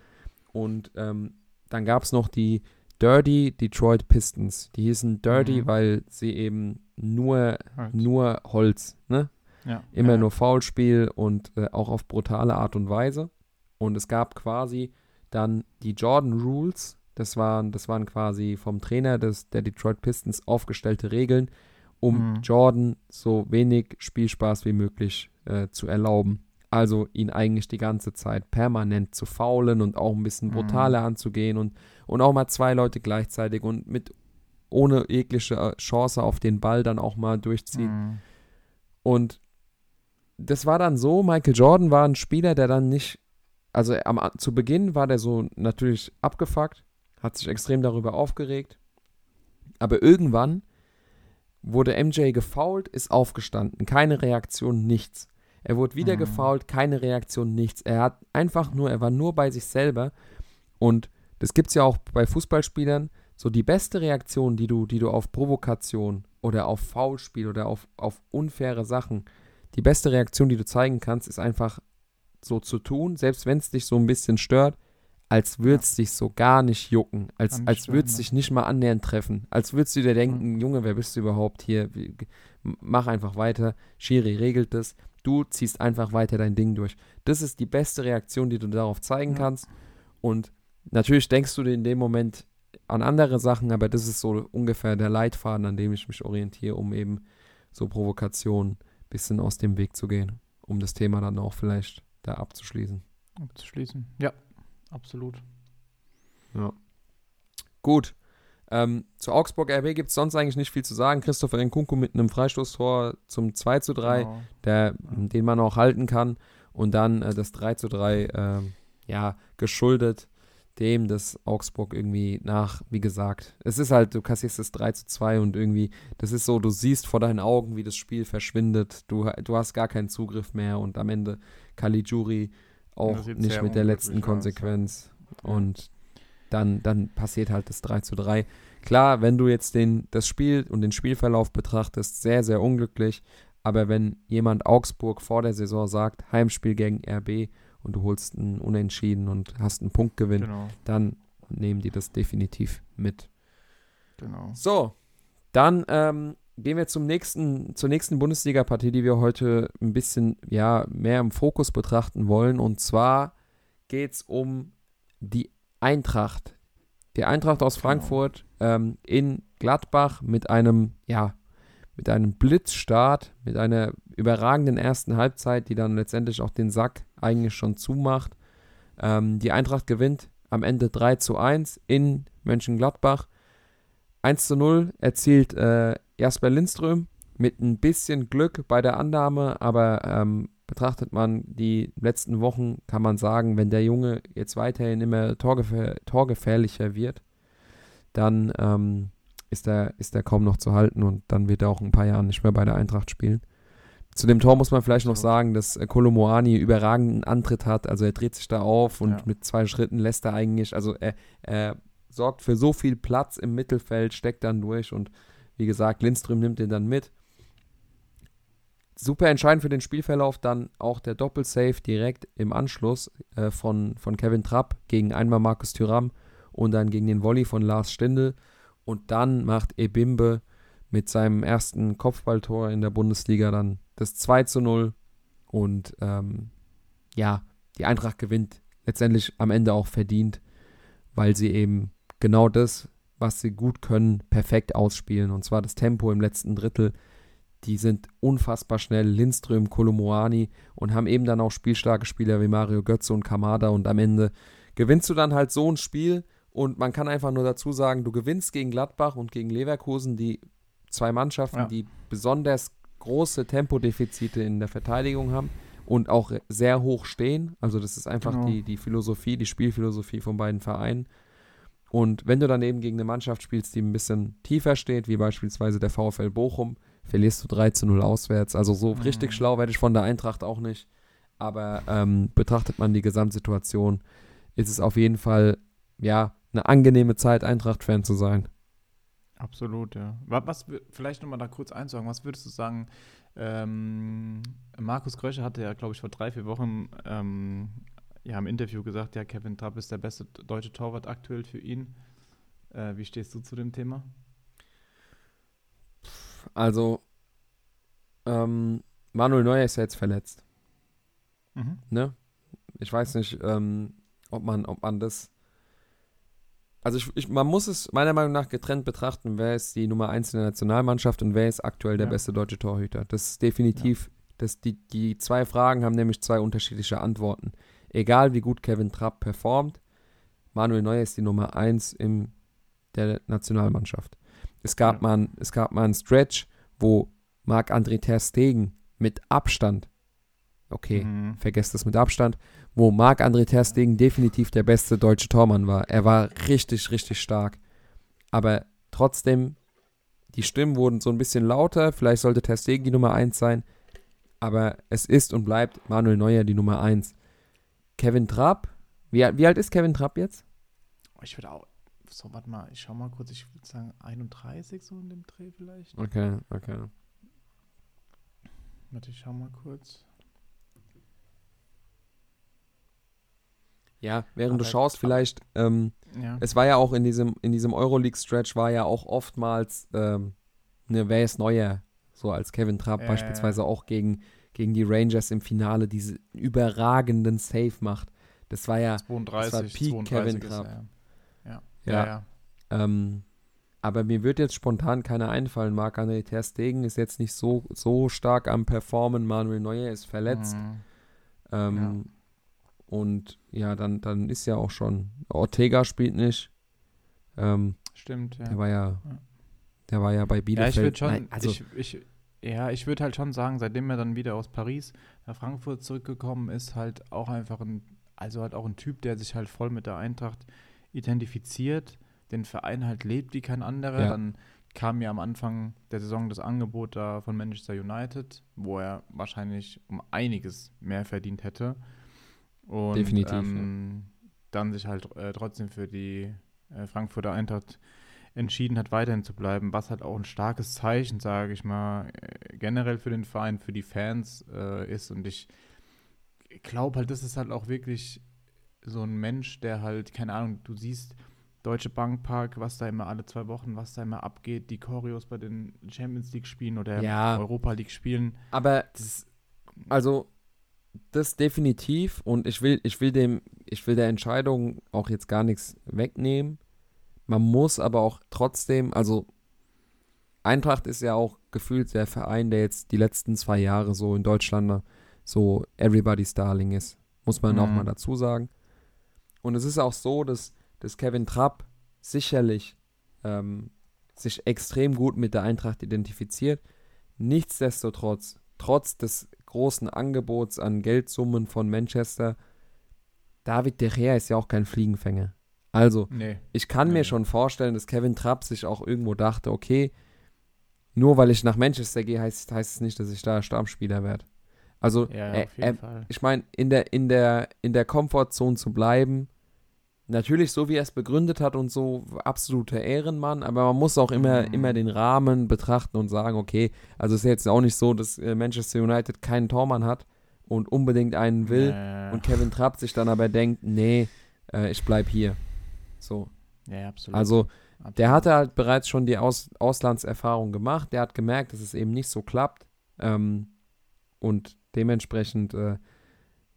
Und ähm, dann gab es noch die Dirty Detroit Pistons. Die hießen Dirty, mhm. weil sie eben nur, Holz. nur Holz, ne? Ja. Immer ja. nur Foulspiel und äh, auch auf brutale Art und Weise. Und es gab quasi dann die Jordan Rules. Das waren, das waren quasi vom Trainer des, der Detroit Pistons aufgestellte Regeln, um mhm. Jordan so wenig Spielspaß wie möglich äh, zu erlauben. Also ihn eigentlich die ganze Zeit permanent zu faulen und auch ein bisschen mhm. brutaler mhm. anzugehen und, und auch mal zwei Leute gleichzeitig und mit ohne jegliche äh, Chance auf den Ball dann auch mal durchziehen. Mhm. Und das war dann so, Michael Jordan war ein Spieler, der dann nicht, also am, zu Beginn war der so natürlich abgefuckt, hat sich extrem darüber aufgeregt, aber irgendwann wurde MJ gefoult, ist aufgestanden. Keine Reaktion, nichts. Er wurde wieder mhm. gefoult, keine Reaktion, nichts. Er hat einfach nur, er war nur bei sich selber. Und das gibt es ja auch bei Fußballspielern. So die beste Reaktion, die du, die du auf Provokation oder auf Foulspiel oder auf, auf unfaire Sachen, die beste Reaktion, die du zeigen kannst, ist einfach so zu tun, selbst wenn es dich so ein bisschen stört, als würde es ja. dich so gar nicht jucken, als, als würde es dich nicht mal annähernd treffen, als würdest du dir denken, mhm. Junge, wer bist du überhaupt hier? Mach einfach weiter, Schiri regelt es, du ziehst einfach weiter dein Ding durch. Das ist die beste Reaktion, die du darauf zeigen ja. kannst. Und natürlich denkst du dir in dem Moment an andere Sachen, aber das ist so ungefähr der Leitfaden, an dem ich mich orientiere, um eben so Provokationen ein bisschen aus dem Weg zu gehen, um das Thema dann auch vielleicht da abzuschließen. Abzuschließen, ja, absolut. Ja. Gut. Ähm, zu Augsburg RB gibt es sonst eigentlich nicht viel zu sagen. Christopher Nkunku mit einem Freistoßtor zum 2 zu 3, genau. der, den man auch halten kann. Und dann äh, das 3 zu 3, äh, ja, geschuldet dem, dass Augsburg irgendwie nach, wie gesagt, es ist halt, du kassierst das 3 zu 2 und irgendwie, das ist so, du siehst vor deinen Augen, wie das Spiel verschwindet. Du, du hast gar keinen Zugriff mehr und am Ende Caligiuri auch nicht mit der letzten Konsequenz. Aus, ja. Und dann, dann passiert halt das 3 zu 3. Klar, wenn du jetzt den, das Spiel und den Spielverlauf betrachtest, sehr, sehr unglücklich. Aber wenn jemand Augsburg vor der Saison sagt, Heimspiel gegen RB und du holst einen Unentschieden und hast einen Punktgewinn, genau. dann nehmen die das definitiv mit. Genau. So, dann ähm, gehen wir zum nächsten, zur nächsten Bundesliga-Partie, die wir heute ein bisschen ja, mehr im Fokus betrachten wollen. Und zwar geht es um die Eintracht. Die Eintracht aus genau. Frankfurt ähm, in Gladbach mit einem, ja, mit einem Blitzstart, mit einer überragenden ersten Halbzeit, die dann letztendlich auch den Sack eigentlich schon zumacht. Ähm, die Eintracht gewinnt am Ende 3 zu 1 in Mönchengladbach. 1 zu 0 erzielt äh, Jasper Lindström mit ein bisschen Glück bei der Annahme, aber ähm, betrachtet man die letzten Wochen, kann man sagen, wenn der Junge jetzt weiterhin immer torgefähr torgefährlicher wird, dann ähm, ist, er, ist er kaum noch zu halten und dann wird er auch in ein paar Jahren nicht mehr bei der Eintracht spielen. Zu dem Tor muss man vielleicht noch sagen, dass Kolomoani überragenden Antritt hat. Also er dreht sich da auf und ja. mit zwei Schritten lässt er eigentlich, also er, er sorgt für so viel Platz im Mittelfeld, steckt dann durch und wie gesagt, Lindström nimmt den dann mit. Super entscheidend für den Spielverlauf dann auch der Doppelsave direkt im Anschluss äh, von, von Kevin Trapp gegen einmal Markus Thüram und dann gegen den Volley von Lars Stindl. Und dann macht Ebimbe mit seinem ersten Kopfballtor in der Bundesliga dann das 2 zu 0. Und ähm, ja, die Eintracht gewinnt letztendlich am Ende auch verdient, weil sie eben genau das was sie gut können, perfekt ausspielen. Und zwar das Tempo im letzten Drittel. Die sind unfassbar schnell, Lindström, Kolomoani und haben eben dann auch spielstarke Spieler wie Mario Götze und Kamada. Und am Ende gewinnst du dann halt so ein Spiel. Und man kann einfach nur dazu sagen, du gewinnst gegen Gladbach und gegen Leverkusen, die zwei Mannschaften, ja. die besonders große Tempodefizite in der Verteidigung haben und auch sehr hoch stehen. Also das ist einfach genau. die, die Philosophie, die Spielphilosophie von beiden Vereinen. Und wenn du dann eben gegen eine Mannschaft spielst, die ein bisschen tiefer steht, wie beispielsweise der VfL Bochum, verlierst du 3 zu 0 auswärts. Also so mhm. richtig schlau werde ich von der Eintracht auch nicht. Aber ähm, betrachtet man die Gesamtsituation, ist es auf jeden Fall, ja, eine angenehme Zeit, Eintracht-Fan zu sein. Absolut, ja. Was, vielleicht nochmal da kurz einzuhaken, was würdest du sagen, ähm, Markus Krösche hatte ja, glaube ich, vor drei, vier Wochen ähm, ja im Interview gesagt, ja, Kevin Trapp ist der beste deutsche Torwart aktuell für ihn. Äh, wie stehst du zu dem Thema? Also, ähm, Manuel Neuer ist ja jetzt verletzt. Mhm. Ne? Ich weiß nicht, ähm, ob man, ob man das. Also ich, ich, man muss es meiner Meinung nach getrennt betrachten, wer ist die Nummer 1 in der Nationalmannschaft und wer ist aktuell der ja. beste deutsche Torhüter. Das ist definitiv, ja. das, die, die zwei Fragen haben nämlich zwei unterschiedliche Antworten egal wie gut Kevin Trapp performt, Manuel Neuer ist die Nummer 1 in der Nationalmannschaft. Es gab, ja. mal, es gab mal einen Stretch, wo Marc-André Ter Stegen mit Abstand, okay, mhm. vergesst das mit Abstand, wo Marc-André Ter Stegen definitiv der beste deutsche Tormann war. Er war richtig, richtig stark. Aber trotzdem, die Stimmen wurden so ein bisschen lauter. Vielleicht sollte Ter Stegen die Nummer 1 sein. Aber es ist und bleibt Manuel Neuer die Nummer 1. Kevin Trapp. Wie, wie alt ist Kevin Trapp jetzt? Ich würde auch. So, warte mal, ich schau mal kurz. Ich würde sagen 31 so in dem Dreh vielleicht. Okay, okay. Warte, ich schau mal kurz. Ja, während aber, du schaust, vielleicht, ähm, ja. es war ja auch in diesem, in diesem Euroleague-Stretch war ja auch oftmals, ähm, ne, wer ist neuer? So als Kevin Trapp äh, beispielsweise auch gegen gegen die Rangers im Finale diese überragenden Save macht. Das war ja 32, das war Peak Kevin Trapp. Ja. Ja. ja, ja. Ähm, aber mir wird jetzt spontan keiner einfallen. Marc-André Ter Stegen ist jetzt nicht so, so stark am Performen. Manuel Neuer ist verletzt. Mhm. Ähm. Und ja, dann, dann ist ja auch schon. Ortega spielt nicht. Ähm, Stimmt, ja. Der war ja, der war ja bei Bielefeld. Ja, ich würde schon, Nein, also, ich, ich, ja, ich würde halt schon sagen, seitdem er dann wieder aus Paris nach Frankfurt zurückgekommen ist, halt auch einfach ein, also halt auch ein Typ, der sich halt voll mit der Eintracht identifiziert, den Verein halt lebt wie kein anderer. Ja. Dann kam ja am Anfang der Saison das Angebot da von Manchester United, wo er wahrscheinlich um einiges mehr verdient hätte. Und, Definitiv. Ähm, dann sich halt äh, trotzdem für die äh, Frankfurter Eintracht entschieden hat, weiterhin zu bleiben, was halt auch ein starkes Zeichen, sage ich mal, äh, generell für den Verein, für die Fans äh, ist. Und ich glaube halt, das ist halt auch wirklich so ein Mensch, der halt, keine Ahnung, du siehst Deutsche Bank Park, was da immer alle zwei Wochen, was da immer abgeht, die Choreos bei den Champions League Spielen oder ja, Europa League Spielen. Aber das, also das definitiv und ich will, ich will dem, ich will der Entscheidung auch jetzt gar nichts wegnehmen. Man muss aber auch trotzdem, also Eintracht ist ja auch gefühlt der Verein, der jetzt die letzten zwei Jahre so in Deutschland so Everybody's Darling ist. Muss man mhm. auch mal dazu sagen. Und es ist auch so, dass, dass Kevin Trapp sicherlich ähm, sich extrem gut mit der Eintracht identifiziert. Nichtsdestotrotz, trotz des großen Angebots an Geldsummen von Manchester, David De Gea ist ja auch kein Fliegenfänger. Also, nee. ich kann nee. mir schon vorstellen, dass Kevin Trapp sich auch irgendwo dachte, okay, nur weil ich nach Manchester gehe, heißt, heißt es nicht, dass ich da Stammspieler werde. Also, ja, äh, äh, ich meine, in der, in, der, in der Comfortzone zu bleiben, natürlich so wie er es begründet hat und so absoluter Ehrenmann, aber man muss auch immer, mhm. immer den Rahmen betrachten und sagen, okay, also es ist jetzt auch nicht so, dass äh, Manchester United keinen Tormann hat und unbedingt einen will ja. und Kevin Trapp sich dann aber denkt, nee, äh, ich bleib hier. So. Ja, absolut. Also absolut. der hatte halt bereits schon die Aus Auslandserfahrung gemacht, der hat gemerkt, dass es eben nicht so klappt ähm, und dementsprechend, äh,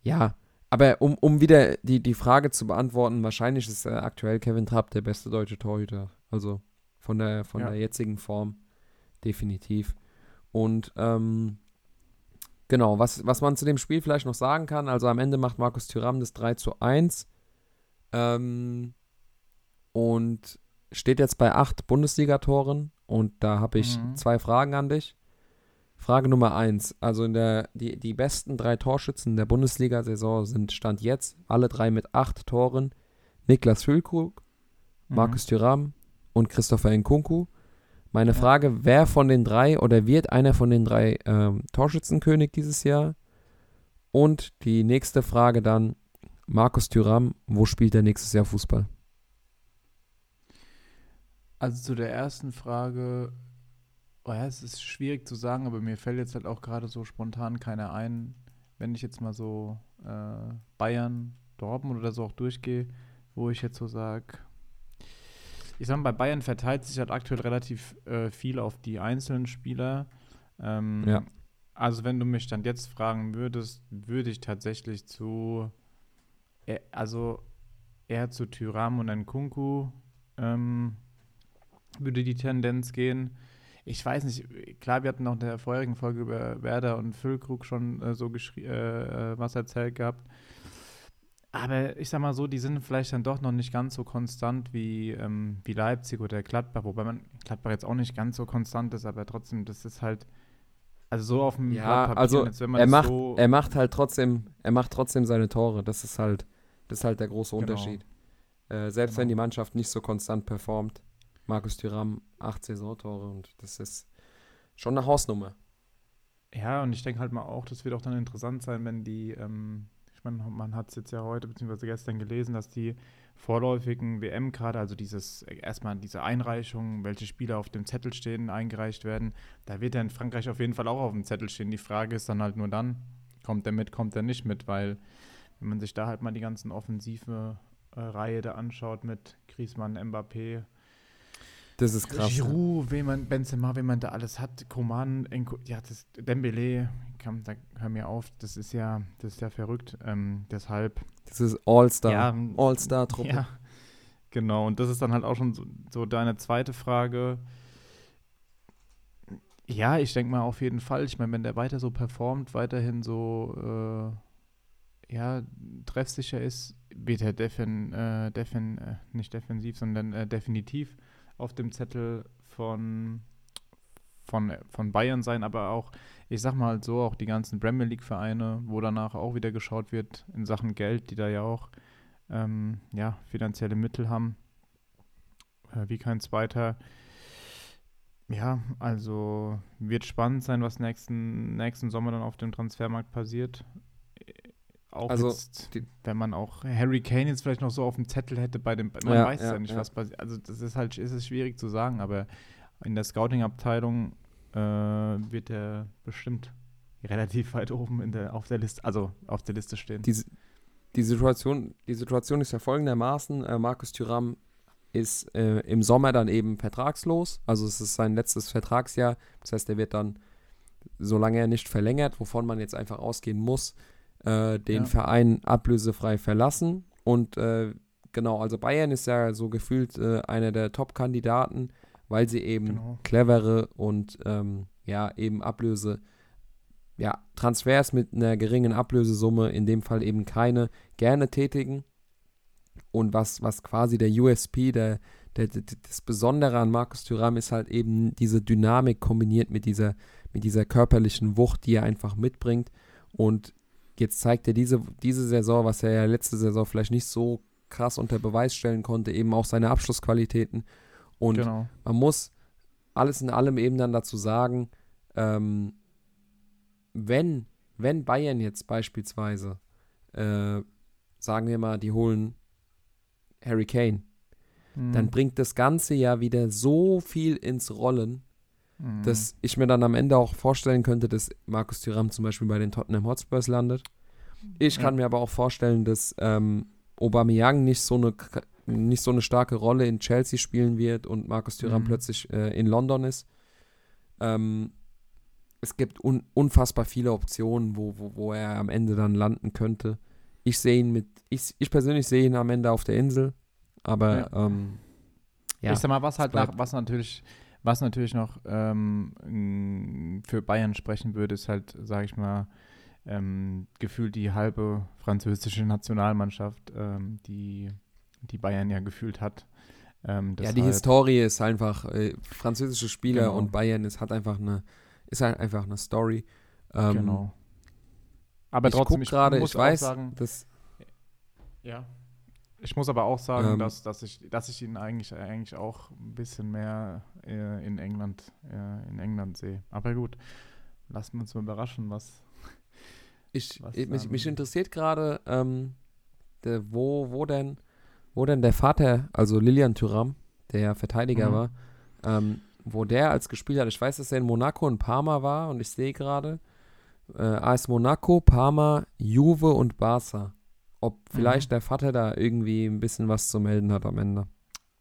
ja, aber um, um wieder die, die Frage zu beantworten, wahrscheinlich ist äh, aktuell Kevin Trapp der beste deutsche Torhüter. Also von der, von ja. der jetzigen Form definitiv. Und ähm, genau, was, was man zu dem Spiel vielleicht noch sagen kann, also am Ende macht Markus Thüram das 3 zu 1 ähm, und steht jetzt bei acht Bundesligatoren und da habe ich mhm. zwei Fragen an dich. Frage Nummer eins. Also in der, die, die besten drei Torschützen der Bundesliga-Saison sind Stand jetzt alle drei mit acht Toren. Niklas Füllkrug, mhm. Markus Thüram und Christopher Nkunku. Meine ja. Frage, wer von den drei oder wird einer von den drei ähm, Torschützenkönig dieses Jahr? Und die nächste Frage dann, Markus Thüram, wo spielt er nächstes Jahr Fußball? Also zu der ersten Frage, Oh ja, es ist schwierig zu sagen, aber mir fällt jetzt halt auch gerade so spontan keiner ein, wenn ich jetzt mal so äh, Bayern, Dortmund oder so auch durchgehe, wo ich jetzt so sage, ich sag mal, bei Bayern verteilt sich halt aktuell relativ äh, viel auf die einzelnen Spieler. Ähm, ja. Also wenn du mich dann jetzt fragen würdest, würde ich tatsächlich zu, äh, also eher zu Tyram und Nkunku ähm, würde die Tendenz gehen ich weiß nicht, klar, wir hatten auch in der vorherigen Folge über Werder und Füllkrug schon äh, so äh, äh, was erzählt gehabt. Aber ich sag mal so, die sind vielleicht dann doch noch nicht ganz so konstant wie, ähm, wie Leipzig oder Gladbach, wobei man Gladbach jetzt auch nicht ganz so konstant ist, aber trotzdem, das ist halt, also so auf dem ja, Papier, also jetzt, er macht, so er macht halt trotzdem, er macht trotzdem seine Tore. Das ist halt, das ist halt der große genau. Unterschied. Äh, selbst genau. wenn die Mannschaft nicht so konstant performt, Markus Thüram acht Saisontore und das ist schon eine Hausnummer. Ja, und ich denke halt mal auch, das wird auch dann interessant sein, wenn die, ähm, ich meine, man hat es jetzt ja heute bzw. gestern gelesen, dass die vorläufigen WM-Kader, also dieses erstmal diese Einreichung, welche Spieler auf dem Zettel stehen, eingereicht werden, da wird ja in Frankreich auf jeden Fall auch auf dem Zettel stehen. Die Frage ist dann halt nur dann, kommt der mit, kommt der nicht mit, weil wenn man sich da halt mal die ganzen offensive äh, Reihe da anschaut mit Griezmann, Mbappé, das ist krass. Giroud, wen man, Benzema, wen man da alles hat, Koman, ja, das, Dembele, komm, da hör mir auf, das ist ja, das ist ja verrückt, ähm, deshalb. Das ist All-Star, ja, All-Star-Truppe. Ja, genau, und das ist dann halt auch schon so, so deine zweite Frage. Ja, ich denke mal auf jeden Fall, ich meine, wenn der weiter so performt, weiterhin so, äh, ja, treffsicher ist, wird er defin, äh, defin, äh, nicht defensiv, sondern äh, definitiv auf dem Zettel von, von, von Bayern sein, aber auch, ich sag mal so, auch die ganzen Premier League-Vereine, wo danach auch wieder geschaut wird in Sachen Geld, die da ja auch ähm, ja, finanzielle Mittel haben, äh, wie kein zweiter. Ja, also wird spannend sein, was nächsten, nächsten Sommer dann auf dem Transfermarkt passiert. Auch also, jetzt, wenn man auch Harry Kane jetzt vielleicht noch so auf dem Zettel hätte bei dem, man ja, weiß ja, ja nicht, was passiert. Also das ist halt, ist es schwierig zu sagen, aber in der Scouting-Abteilung äh, wird er bestimmt relativ weit oben in der, auf der Liste, also auf der Liste stehen. Die, die, Situation, die Situation ist ja folgendermaßen: äh, Markus Thüram ist äh, im Sommer dann eben vertragslos, also es ist sein letztes Vertragsjahr. Das heißt, er wird dann, solange er nicht verlängert, wovon man jetzt einfach ausgehen muss, äh, den ja. Verein ablösefrei verlassen. Und äh, genau, also Bayern ist ja so gefühlt äh, einer der Top-Kandidaten, weil sie eben genau. clevere und ähm, ja, eben Ablöse ja, Transfers mit einer geringen Ablösesumme, in dem Fall eben keine, gerne tätigen. Und was, was quasi der USP, der, der, der, das Besondere an Markus Thuram ist halt eben diese Dynamik kombiniert mit dieser, mit dieser körperlichen Wucht, die er einfach mitbringt. Und jetzt zeigt er diese, diese Saison, was er ja letzte Saison vielleicht nicht so krass unter Beweis stellen konnte, eben auch seine Abschlussqualitäten. Und genau. man muss alles in allem eben dann dazu sagen, ähm, wenn, wenn Bayern jetzt beispielsweise, äh, sagen wir mal, die holen Harry Kane, mhm. dann bringt das Ganze ja wieder so viel ins Rollen, mhm. dass ich mir dann am Ende auch vorstellen könnte, dass Markus Thuram zum Beispiel bei den Tottenham Hotspurs landet. Ich kann ja. mir aber auch vorstellen, dass ähm, Aubameyang nicht so eine nicht so eine starke Rolle in Chelsea spielen wird und Markus Thuram mhm. plötzlich äh, in London ist. Ähm, es gibt un unfassbar viele Optionen, wo, wo, wo er am Ende dann landen könnte. Ich sehe ihn mit, ich, ich persönlich sehe ihn am Ende auf der Insel, aber ja. Ähm, ja ich sag mal, was halt nach, was natürlich, was natürlich noch ähm, für Bayern sprechen würde, ist halt, sage ich mal, ähm, gefühlt die halbe französische Nationalmannschaft, ähm, die, die Bayern ja gefühlt hat. Ähm, ja, die Historie ist einfach, äh, französische Spieler genau. und Bayern ist, hat einfach eine ist halt einfach eine Story. Ähm, genau. Aber ich trotzdem, ich gerade, ich weiß, sagen, dass ja. Ich muss aber auch sagen, ähm, dass, dass, ich, dass ich ihn eigentlich, eigentlich auch ein bisschen mehr äh, in England, äh, in England sehe. Aber gut, lassen wir uns mal überraschen, was. Ich, was mich, mich, interessiert gerade, ähm, wo, wo denn, wo denn der Vater, also Lilian Thuram, der ja Verteidiger mhm. war, ähm, wo der als gespielt hat. Ich weiß, dass er in Monaco und Parma war und ich sehe gerade äh, AS Monaco, Parma, Juve und Barca. Ob vielleicht mhm. der Vater da irgendwie ein bisschen was zu melden hat am Ende.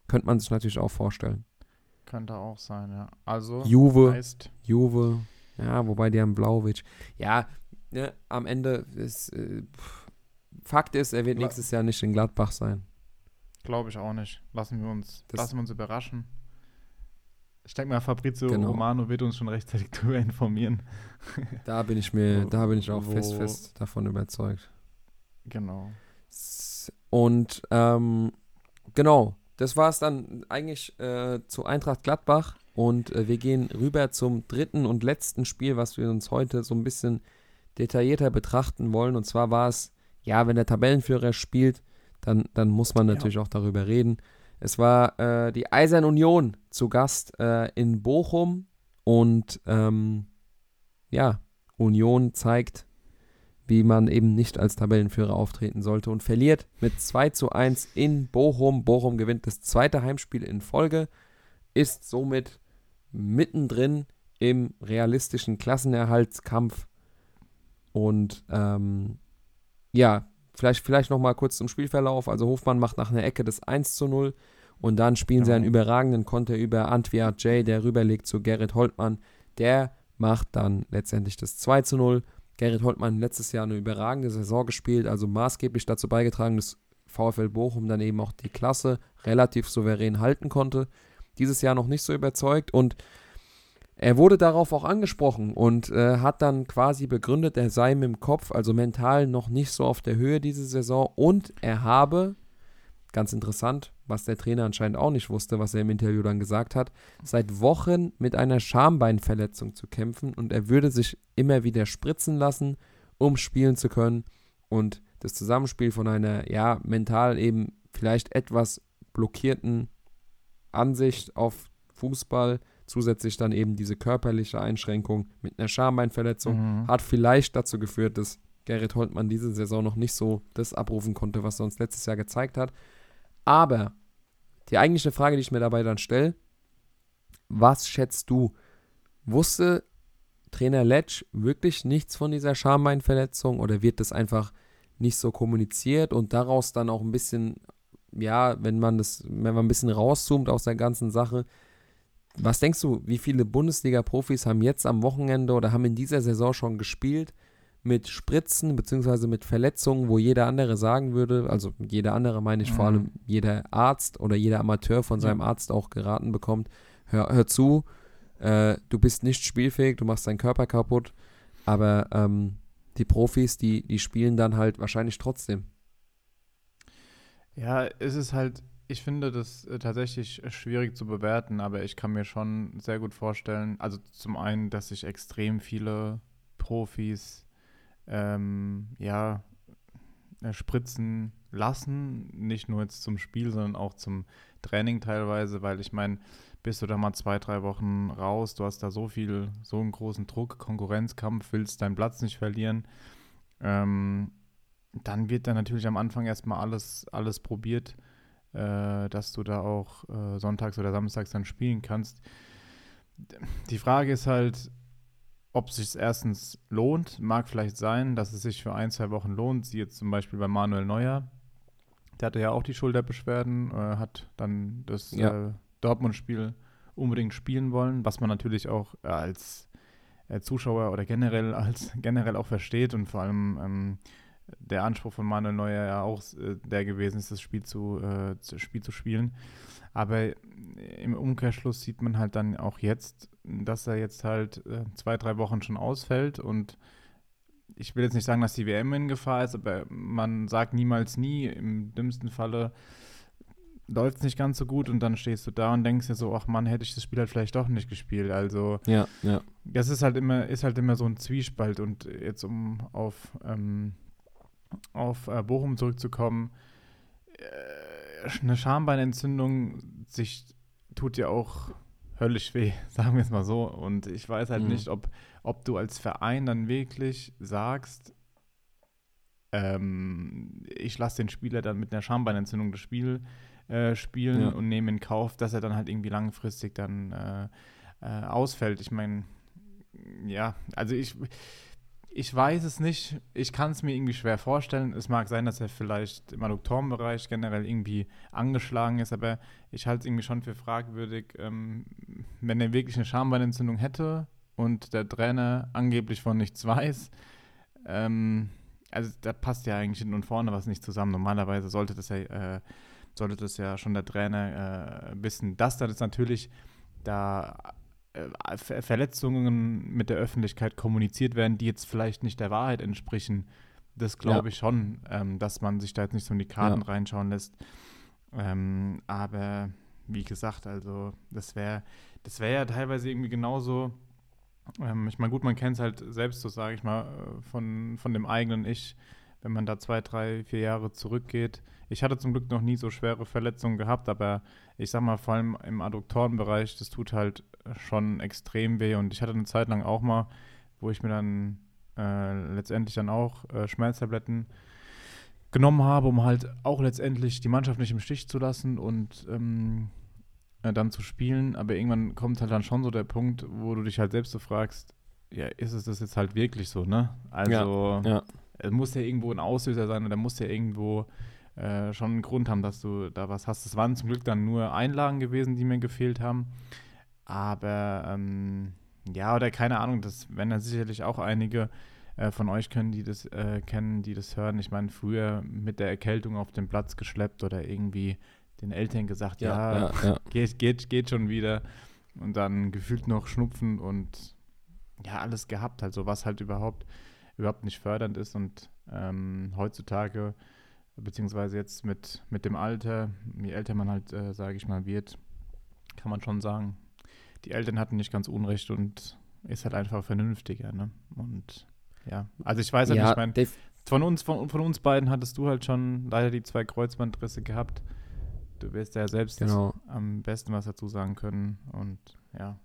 Könnte man sich natürlich auch vorstellen. Könnte auch sein, ja. Also Juve, heißt Juve, ja, wobei die haben Blauwitsch. Ja, ne, am Ende ist äh, Fakt ist, er wird nächstes Jahr nicht in Gladbach sein. Glaube ich auch nicht. Lassen wir uns, das lassen wir uns überraschen. Ich denke mal, Fabrizio genau. Romano wird uns schon rechtzeitig *laughs* darüber informieren. Da bin ich mir, da bin ich auch wo, fest, fest davon überzeugt. Genau. Und ähm, genau, das war es dann eigentlich äh, zu Eintracht Gladbach. Und äh, wir gehen rüber zum dritten und letzten Spiel, was wir uns heute so ein bisschen detaillierter betrachten wollen. Und zwar war es, ja, wenn der Tabellenführer spielt, dann, dann muss man natürlich ja. auch darüber reden. Es war äh, die Eisern Union zu Gast äh, in Bochum und ähm, ja, Union zeigt, wie man eben nicht als Tabellenführer auftreten sollte und verliert mit 2 zu 1 in Bochum. Bochum gewinnt das zweite Heimspiel in Folge, ist somit mittendrin im realistischen Klassenerhaltskampf und ähm, ja, Vielleicht, vielleicht noch mal kurz zum Spielverlauf. Also Hofmann macht nach einer Ecke das 1 zu 0 und dann spielen genau. sie einen überragenden Konter über Antwiat J, der rüberlegt zu Gerrit Holtmann. Der macht dann letztendlich das 2 zu 0. Gerrit Holtmann letztes Jahr eine überragende Saison gespielt, also maßgeblich dazu beigetragen, dass VfL Bochum dann eben auch die Klasse relativ souverän halten konnte. Dieses Jahr noch nicht so überzeugt und er wurde darauf auch angesprochen und äh, hat dann quasi begründet, er sei mit dem Kopf, also mental, noch nicht so auf der Höhe diese Saison und er habe, ganz interessant, was der Trainer anscheinend auch nicht wusste, was er im Interview dann gesagt hat, seit Wochen mit einer Schambeinverletzung zu kämpfen und er würde sich immer wieder spritzen lassen, um spielen zu können und das Zusammenspiel von einer, ja, mental eben vielleicht etwas blockierten Ansicht auf Fußball Zusätzlich dann eben diese körperliche Einschränkung mit einer Schambeinverletzung mhm. hat vielleicht dazu geführt, dass Gerrit Holtmann diese Saison noch nicht so das abrufen konnte, was er uns letztes Jahr gezeigt hat. Aber die eigentliche Frage, die ich mir dabei dann stelle, was schätzt du? Wusste Trainer Letsch wirklich nichts von dieser Schambeinverletzung oder wird das einfach nicht so kommuniziert und daraus dann auch ein bisschen, ja, wenn man das, wenn man ein bisschen rauszoomt aus der ganzen Sache, was denkst du, wie viele Bundesliga-Profis haben jetzt am Wochenende oder haben in dieser Saison schon gespielt mit Spritzen bzw. mit Verletzungen, wo jeder andere sagen würde, also jeder andere meine ich mhm. vor allem jeder Arzt oder jeder Amateur von seinem. Arzt auch geraten bekommt, hör, hör zu, äh, du bist nicht spielfähig, du machst deinen Körper kaputt, aber ähm, die Profis, die, die spielen dann halt wahrscheinlich trotzdem. Ja, es ist halt, ich finde das äh, tatsächlich schwierig zu bewerten, aber ich kann mir schon sehr gut vorstellen, also zum einen, dass sich extrem viele Profis ähm, ja, äh, spritzen lassen, nicht nur jetzt zum Spiel, sondern auch zum Training teilweise, weil ich meine, bist du da mal zwei, drei Wochen raus, du hast da so viel, so einen großen Druck, Konkurrenzkampf, willst deinen Platz nicht verlieren, ähm, dann wird da natürlich am Anfang erstmal alles, alles probiert, äh, dass du da auch äh, sonntags oder samstags dann spielen kannst. Die Frage ist halt, ob es sich erstens lohnt, mag vielleicht sein, dass es sich für ein, zwei Wochen lohnt, sie jetzt zum Beispiel bei Manuel Neuer. Der hatte ja auch die Schulterbeschwerden, äh, hat dann das ja. äh, Dortmund-Spiel unbedingt spielen wollen, was man natürlich auch äh, als äh, Zuschauer oder generell *laughs* als generell auch versteht und vor allem ähm, der Anspruch von Manuel Neuer ja auch äh, der gewesen ist, das Spiel zu, äh, das Spiel zu spielen. Aber im Umkehrschluss sieht man halt dann auch jetzt, dass er jetzt halt äh, zwei, drei Wochen schon ausfällt und ich will jetzt nicht sagen, dass die WM in Gefahr ist, aber man sagt niemals nie. Im dümmsten Falle läuft es nicht ganz so gut und dann stehst du da und denkst dir so, ach Mann, hätte ich das Spiel halt vielleicht doch nicht gespielt. Also ja, ja. Das ist halt immer, ist halt immer so ein Zwiespalt und jetzt um auf, ähm, auf äh, Bochum zurückzukommen, äh, eine Schambeinentzündung sich tut ja auch höllisch weh, *laughs* sagen wir es mal so. Und ich weiß halt mhm. nicht, ob, ob du als Verein dann wirklich sagst, ähm, ich lasse den Spieler dann mit einer Schambeinentzündung das Spiel äh, spielen ja. und nehme in Kauf, dass er dann halt irgendwie langfristig dann äh, äh, ausfällt. Ich meine, ja, also ich, ich weiß es nicht. Ich kann es mir irgendwie schwer vorstellen. Es mag sein, dass er vielleicht im Adduktorenbereich generell irgendwie angeschlagen ist, aber ich halte es irgendwie schon für fragwürdig, ähm, wenn er wirklich eine Schambeinentzündung hätte und der Trainer angeblich von nichts weiß. Ähm, also da passt ja eigentlich hinten und vorne was nicht zusammen. Normalerweise sollte das ja, äh, sollte das ja schon der Trainer äh, wissen. Dass da das natürlich da Verletzungen mit der Öffentlichkeit kommuniziert werden, die jetzt vielleicht nicht der Wahrheit entsprechen. Das glaube ja. ich schon, ähm, dass man sich da jetzt nicht so in die Karten ja. reinschauen lässt. Ähm, aber wie gesagt, also das wäre das wäre ja teilweise irgendwie genauso. Ähm, ich meine, gut, man kennt es halt selbst, so sage ich mal, äh, von, von dem eigenen Ich, wenn man da zwei, drei, vier Jahre zurückgeht. Ich hatte zum Glück noch nie so schwere Verletzungen gehabt, aber ich sag mal, vor allem im Adduktorenbereich, das tut halt schon extrem weh. Und ich hatte eine Zeit lang auch mal, wo ich mir dann äh, letztendlich dann auch äh, Schmerztabletten genommen habe, um halt auch letztendlich die Mannschaft nicht im Stich zu lassen und ähm, äh, dann zu spielen. Aber irgendwann kommt halt dann schon so der Punkt, wo du dich halt selbst so fragst, ja, ist es das jetzt halt wirklich so, ne? Also, ja, ja. es muss ja irgendwo ein Auslöser sein oder muss ja irgendwo äh, schon einen Grund haben, dass du da was hast. Es waren zum Glück dann nur Einlagen gewesen, die mir gefehlt haben. Aber ähm, ja, oder keine Ahnung, das werden dann sicherlich auch einige äh, von euch können, die das äh, kennen, die das hören. Ich meine, früher mit der Erkältung auf den Platz geschleppt oder irgendwie den Eltern gesagt, ja, ja, ja, ja. *laughs* Geht, geht, geht schon wieder. Und dann gefühlt noch Schnupfen und ja, alles gehabt, also was halt überhaupt, überhaupt nicht fördernd ist. Und ähm, heutzutage, beziehungsweise jetzt mit, mit dem Alter, je älter man halt, äh, sage ich mal, wird, kann man schon sagen, die Eltern hatten nicht ganz Unrecht und ist halt einfach vernünftiger, ne? Und ja, also ich weiß halt ja, nicht, ich meine, von uns, von, von uns beiden hattest du halt schon leider die zwei Kreuzbandrisse gehabt. Du wirst ja selbst genau. am besten was dazu sagen können und ja.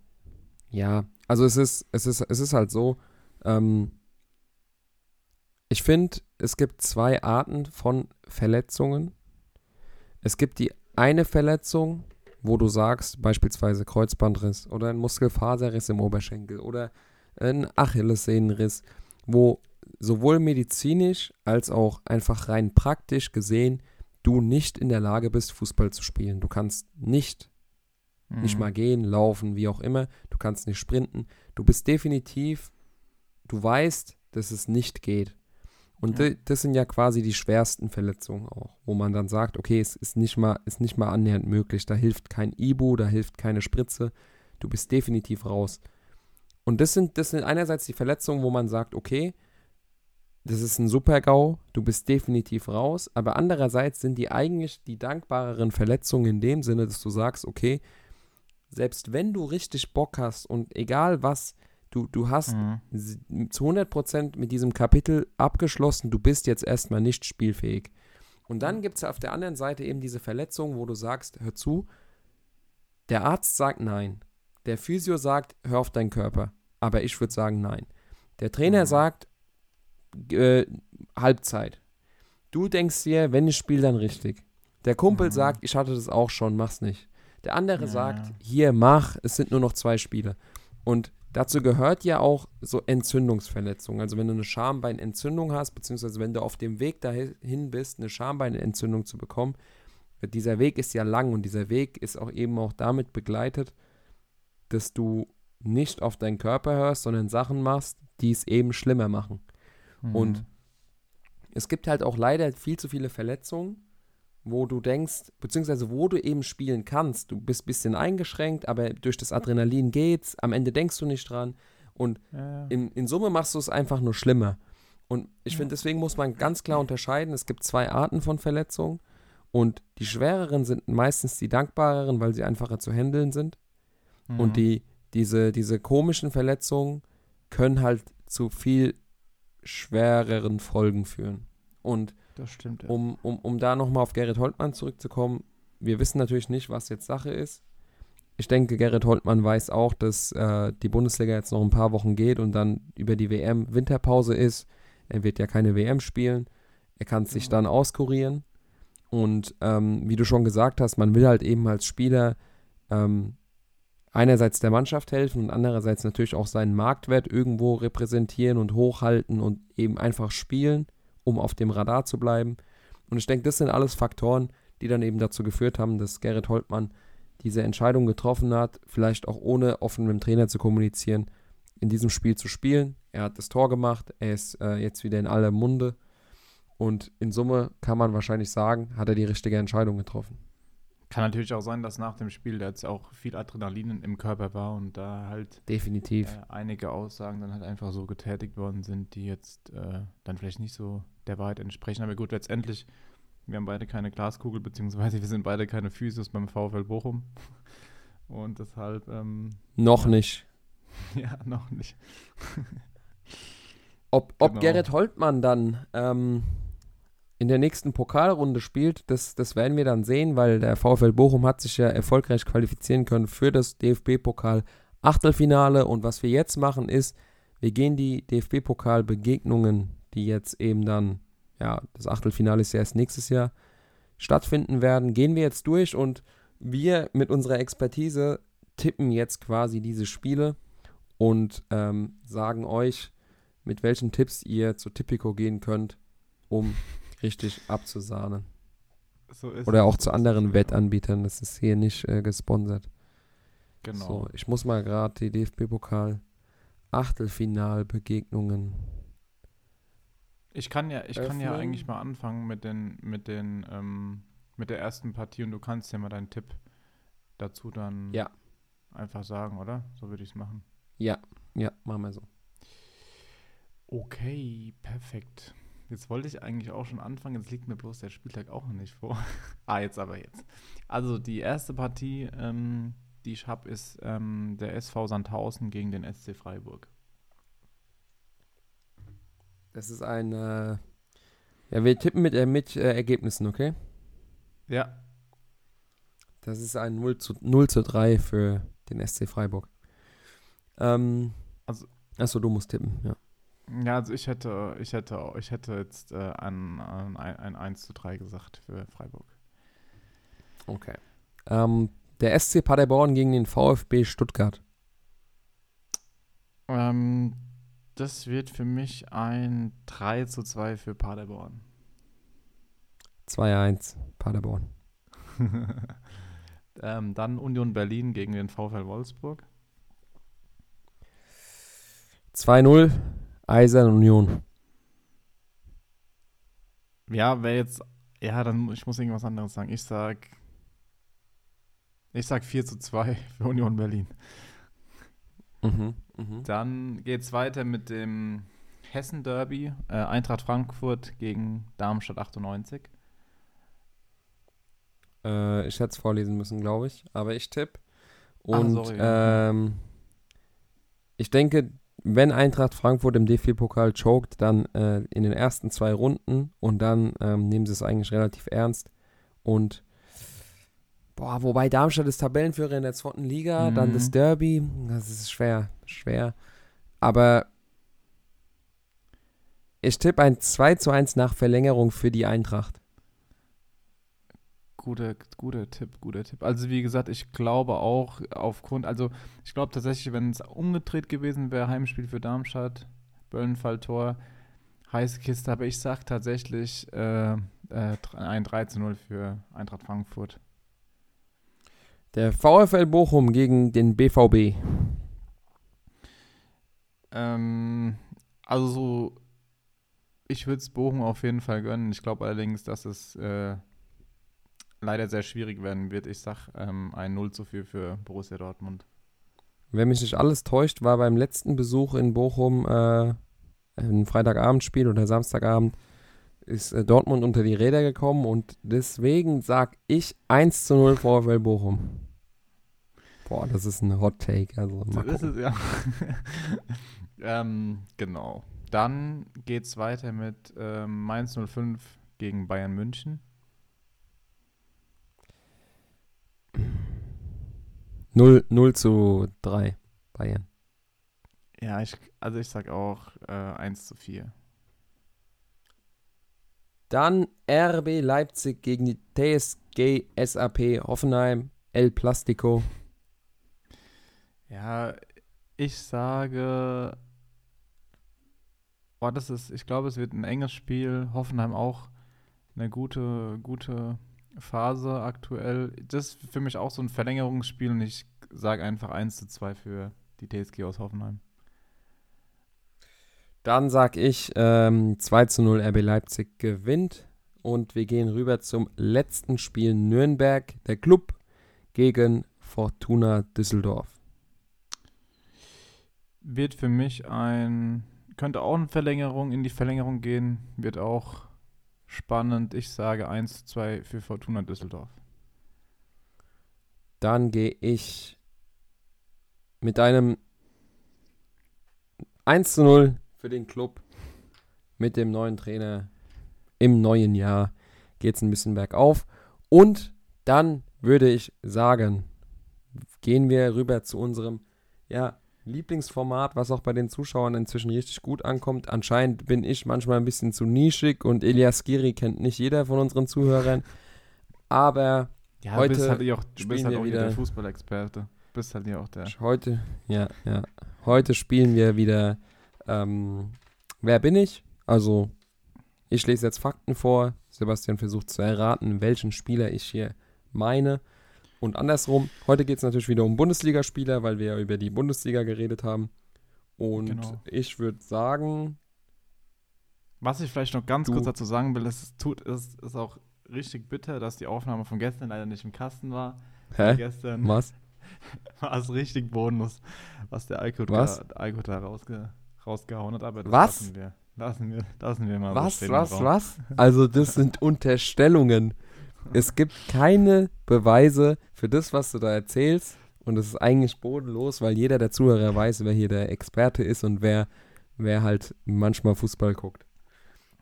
Ja, also es ist, es ist, es ist halt so, ähm, ich ich finde, es gibt zwei Arten von Verletzungen. Es gibt die eine Verletzung, wo du sagst, beispielsweise Kreuzbandriss oder ein Muskelfaserriss im Oberschenkel oder ein Achillessehnenriss, wo sowohl medizinisch als auch einfach rein praktisch gesehen du nicht in der Lage bist, Fußball zu spielen. Du kannst nicht, mhm. nicht mal gehen, laufen, wie auch immer. Du kannst nicht sprinten. Du bist definitiv, du weißt, dass es nicht geht. Und ja. das sind ja quasi die schwersten Verletzungen auch, wo man dann sagt, okay, es ist nicht mal, ist nicht mal annähernd möglich. Da hilft kein Ibu, da hilft keine Spritze. Du bist definitiv raus. Und das sind, das sind einerseits die Verletzungen, wo man sagt, okay, das ist ein Super-GAU, du bist definitiv raus, aber andererseits sind die eigentlich die dankbareren Verletzungen in dem Sinne, dass du sagst, okay, selbst wenn du richtig Bock hast und egal was, du, du hast mhm. zu 100% mit diesem Kapitel abgeschlossen, du bist jetzt erstmal nicht spielfähig. Und dann gibt es auf der anderen Seite eben diese Verletzung, wo du sagst, hör zu, der Arzt sagt nein, der Physio sagt, hör auf deinen Körper, aber ich würde sagen nein. Der Trainer mhm. sagt, äh, Halbzeit. Du denkst dir, wenn ich spiele, dann richtig. Der Kumpel mhm. sagt, ich hatte das auch schon, mach's nicht. Der andere ja. sagt, hier, mach, es sind nur noch zwei Spiele. Und dazu gehört ja auch so Entzündungsverletzungen. Also wenn du eine Schambeinentzündung hast, beziehungsweise wenn du auf dem Weg dahin bist, eine Schambeinentzündung zu bekommen, dieser Weg ist ja lang und dieser Weg ist auch eben auch damit begleitet, dass du nicht auf deinen Körper hörst, sondern Sachen machst, die es eben schlimmer machen. Mhm. Und es gibt halt auch leider viel zu viele Verletzungen, wo du denkst, beziehungsweise wo du eben spielen kannst. Du bist ein bisschen eingeschränkt, aber durch das Adrenalin geht's. Am Ende denkst du nicht dran. Und ja. in, in Summe machst du es einfach nur schlimmer. Und ich ja. finde, deswegen muss man ganz klar unterscheiden. Es gibt zwei Arten von Verletzungen. Und die schwereren sind meistens die dankbareren, weil sie einfacher zu handeln sind. Mhm. Und die, diese, diese komischen Verletzungen können halt zu viel schwereren Folgen führen. Und stimmt, ja. um, um, um da nochmal auf Gerrit Holtmann zurückzukommen, wir wissen natürlich nicht, was jetzt Sache ist. Ich denke, Gerrit Holtmann weiß auch, dass äh, die Bundesliga jetzt noch ein paar Wochen geht und dann über die WM Winterpause ist. Er wird ja keine WM spielen. Er kann sich ja. dann auskurieren. Und ähm, wie du schon gesagt hast, man will halt eben als Spieler ähm, einerseits der Mannschaft helfen und andererseits natürlich auch seinen Marktwert irgendwo repräsentieren und hochhalten und eben einfach spielen, um auf dem Radar zu bleiben. Und ich denke, das sind alles Faktoren, die dann eben dazu geführt haben, dass Gerrit Holtmann diese Entscheidung getroffen hat, vielleicht auch ohne offen mit dem Trainer zu kommunizieren, in diesem Spiel zu spielen. Er hat das Tor gemacht, er ist äh, jetzt wieder in aller Munde und in Summe kann man wahrscheinlich sagen, hat er die richtige Entscheidung getroffen. Kann natürlich auch sein, dass nach dem Spiel jetzt auch viel Adrenalin im Körper war und da halt definitiv äh, einige Aussagen dann halt einfach so getätigt worden sind, die jetzt äh, dann vielleicht nicht so der Wahrheit entsprechen. Aber gut, letztendlich, wir haben beide keine Glaskugel, beziehungsweise wir sind beide keine Physios beim VfL Bochum. Und deshalb. Ähm, noch ja. nicht. *laughs* ja, noch nicht. *laughs* ob, ob genau. Gerrit Holtmann dann ähm, in der nächsten Pokalrunde spielt, das, das werden wir dann sehen, weil der VfL Bochum hat sich ja erfolgreich qualifizieren können für das DFB-Pokal Achtelfinale. Und was wir jetzt machen ist, wir gehen die DFB-Pokal-Begegnungen, die jetzt eben dann, ja, das Achtelfinale ist ja erst nächstes Jahr, stattfinden werden, gehen wir jetzt durch und wir mit unserer Expertise tippen jetzt quasi diese Spiele und ähm, sagen euch, mit welchen Tipps ihr zu Tipico gehen könnt, um *laughs* richtig abzusahnen. So Oder auch zu anderen genau. Wettanbietern. Das ist hier nicht äh, gesponsert. Genau. So, ich muss mal gerade die DFB-Pokal Achtelfinalbegegnungen. Ich kann ja, ich kann ja eigentlich mal anfangen mit den, mit den, ähm, mit der ersten Partie und du kannst ja mal deinen Tipp dazu dann ja. einfach sagen, oder? So würde ich es machen. Ja, ja, machen wir so. Okay, perfekt. Jetzt wollte ich eigentlich auch schon anfangen, jetzt liegt mir bloß der Spieltag auch noch nicht vor. *laughs* ah, jetzt aber jetzt. Also die erste Partie, ähm, die ich habe, ist ähm, der SV Sandhausen gegen den SC Freiburg. Das ist ein, äh, ja, wir tippen mit, äh, mit äh, Ergebnissen, okay? Ja. Das ist ein 0 zu, 0 zu 3 für den SC Freiburg. Ähm, also, achso, du musst tippen, ja. Ja, also ich hätte, ich hätte, ich hätte jetzt äh, ein, ein, ein 1 zu 3 gesagt für Freiburg. Okay. Ähm, der SC Paderborn gegen den VfB Stuttgart. Ähm, das wird für mich ein 3 zu 2 für Paderborn. 2-1 Paderborn. *laughs* ähm, dann Union Berlin gegen den VfL Wolfsburg. 2-0 Eisern Union. Ja, wer jetzt. Ja, dann ich muss irgendwas anderes sagen. Ich sag. Ich sag 4 zu 2 für Union Berlin. Mhm, mh. Dann geht's weiter mit dem Hessen Derby. Äh, Eintracht Frankfurt gegen Darmstadt 98. Äh, ich hätte es vorlesen müssen, glaube ich. Aber ich tippe. Und Ach, ähm, ich denke, wenn Eintracht Frankfurt im DFB-Pokal choked, dann äh, in den ersten zwei Runden und dann ähm, nehmen sie es eigentlich relativ ernst. Und boah, wobei Darmstadt ist Tabellenführer in der zweiten Liga, mhm. dann das Derby, das ist schwer, schwer. Aber ich tippe ein 2 zu 1 nach Verlängerung für die Eintracht guter, guter Tipp, guter Tipp. Also wie gesagt, ich glaube auch aufgrund, also ich glaube tatsächlich, wenn es umgedreht gewesen wäre, Heimspiel für Darmstadt, Böllenfall-Tor, heiße Kiste, aber ich sage tatsächlich äh, äh, ein 3 zu 0 für Eintracht Frankfurt. Der VfL Bochum gegen den BVB. Ähm, also so, ich würde es Bochum auf jeden Fall gönnen. Ich glaube allerdings, dass es äh, leider sehr schwierig werden wird. Ich sage ähm, ein 0 zu 4 für Borussia Dortmund. Wenn mich nicht alles täuscht, war beim letzten Besuch in Bochum äh, ein Freitagabendspiel oder Samstagabend ist äh, Dortmund unter die Räder gekommen und deswegen sage ich 1 zu 0 VfL Bochum. Boah, das ist ein Hot Take. Also so ist es, ja. *laughs* ähm, genau. Dann geht es weiter mit ähm, Mainz 05 gegen Bayern München. 0, 0 zu 3 Bayern. Ja, ich, also ich sag auch äh, 1 zu 4. Dann RB Leipzig gegen die TSG SAP Hoffenheim El Plastico. Ja, ich sage. Oh, das ist, ich glaube, es wird ein enges Spiel. Hoffenheim auch eine gute, gute Phase aktuell. Das ist für mich auch so ein Verlängerungsspiel und ich sage einfach 1 zu 2 für die TSG aus Hoffenheim. Dann sage ich ähm, 2 zu 0 RB Leipzig gewinnt und wir gehen rüber zum letzten Spiel Nürnberg, der Club gegen Fortuna Düsseldorf. Wird für mich ein, könnte auch eine Verlängerung in die Verlängerung gehen, wird auch spannend. Ich sage 1 zu 2 für Fortuna Düsseldorf. Dann gehe ich mit einem 1 zu 0 für den Club mit dem neuen Trainer im neuen Jahr geht es ein bisschen bergauf. Und dann würde ich sagen, gehen wir rüber zu unserem ja, Lieblingsformat, was auch bei den Zuschauern inzwischen richtig gut ankommt. Anscheinend bin ich manchmal ein bisschen zu nischig und Elias Giri kennt nicht jeder von unseren Zuhörern. Aber ja, heute bist halt auch, du bist halt auch wieder der Fußballexperte. Bist halt ja auch der. Heute, ja, ja. Heute spielen wir wieder ähm, Wer bin ich? Also, ich lese jetzt Fakten vor. Sebastian versucht zu erraten, welchen Spieler ich hier meine. Und andersrum, heute geht es natürlich wieder um Bundesligaspieler, weil wir ja über die Bundesliga geredet haben. Und genau. ich würde sagen. Was ich vielleicht noch ganz kurz dazu sagen will, es tut, es ist auch richtig bitter, dass die Aufnahme von gestern leider nicht im Kasten war. Hä? Gestern was? *laughs* war es richtig Bonus, was der was? da, Alko da rausge, rausgehauen hat. Aber das was? lassen wir. Lassen wir, lassen wir mal Was, so was, was? Also das sind *laughs* Unterstellungen. Es gibt keine Beweise für das, was du da erzählst. Und es ist eigentlich bodenlos, weil jeder der Zuhörer weiß, wer hier der Experte ist und wer, wer halt manchmal Fußball guckt.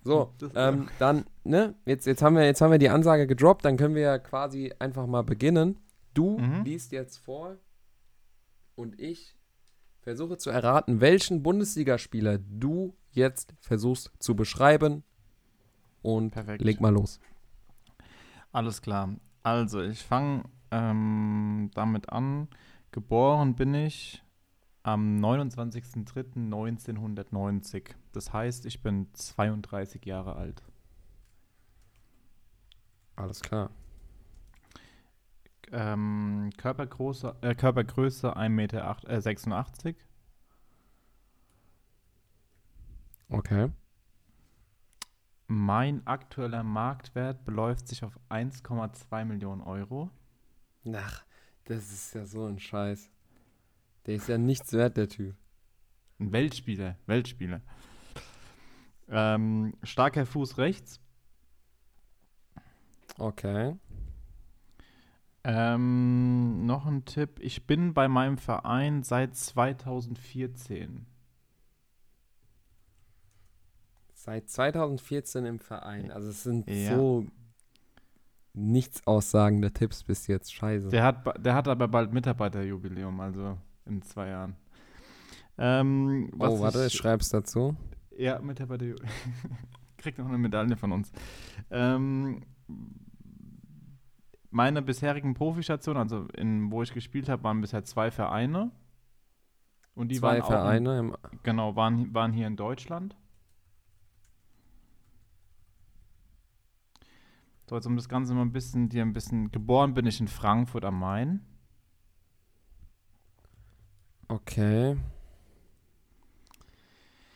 So, ähm, dann, ne, jetzt, jetzt, haben wir, jetzt haben wir die Ansage gedroppt, dann können wir ja quasi einfach mal beginnen. Du mhm. liest jetzt vor und ich versuche zu erraten, welchen Bundesligaspieler du jetzt versuchst zu beschreiben. Und Perfekt. leg mal los. Alles klar. Also, ich fange ähm, damit an. Geboren bin ich am 29.03.1990. Das heißt, ich bin 32 Jahre alt. Alles klar. Ähm, Körpergröße, äh, Körpergröße 1,86 Meter. Äh, 86. Okay. Mein aktueller Marktwert beläuft sich auf 1,2 Millionen Euro. Ach, das ist ja so ein Scheiß. Der ist ja nichts wert, der Typ. Ein Weltspieler, Weltspieler. Ähm, starker Fuß rechts. Okay. Ähm, noch ein Tipp. Ich bin bei meinem Verein seit 2014. Seit 2014 im Verein. Also es sind ja. so nichts aussagende Tipps bis jetzt. Scheiße. Der hat, der hat aber bald Mitarbeiterjubiläum, also in zwei Jahren. Ähm, oh, warte, ich schreib's dazu. Ja, Mitarbeiterjubiläum. *laughs* Kriegt noch eine Medaille von uns. Ähm, meine bisherigen Profistationen, also in, wo ich gespielt habe, waren bisher zwei Vereine. Und die zwei waren Vereine? In, genau, waren, waren hier in Deutschland. So, jetzt um das Ganze mal ein bisschen, dir ein bisschen, geboren bin ich in Frankfurt am Main. Okay.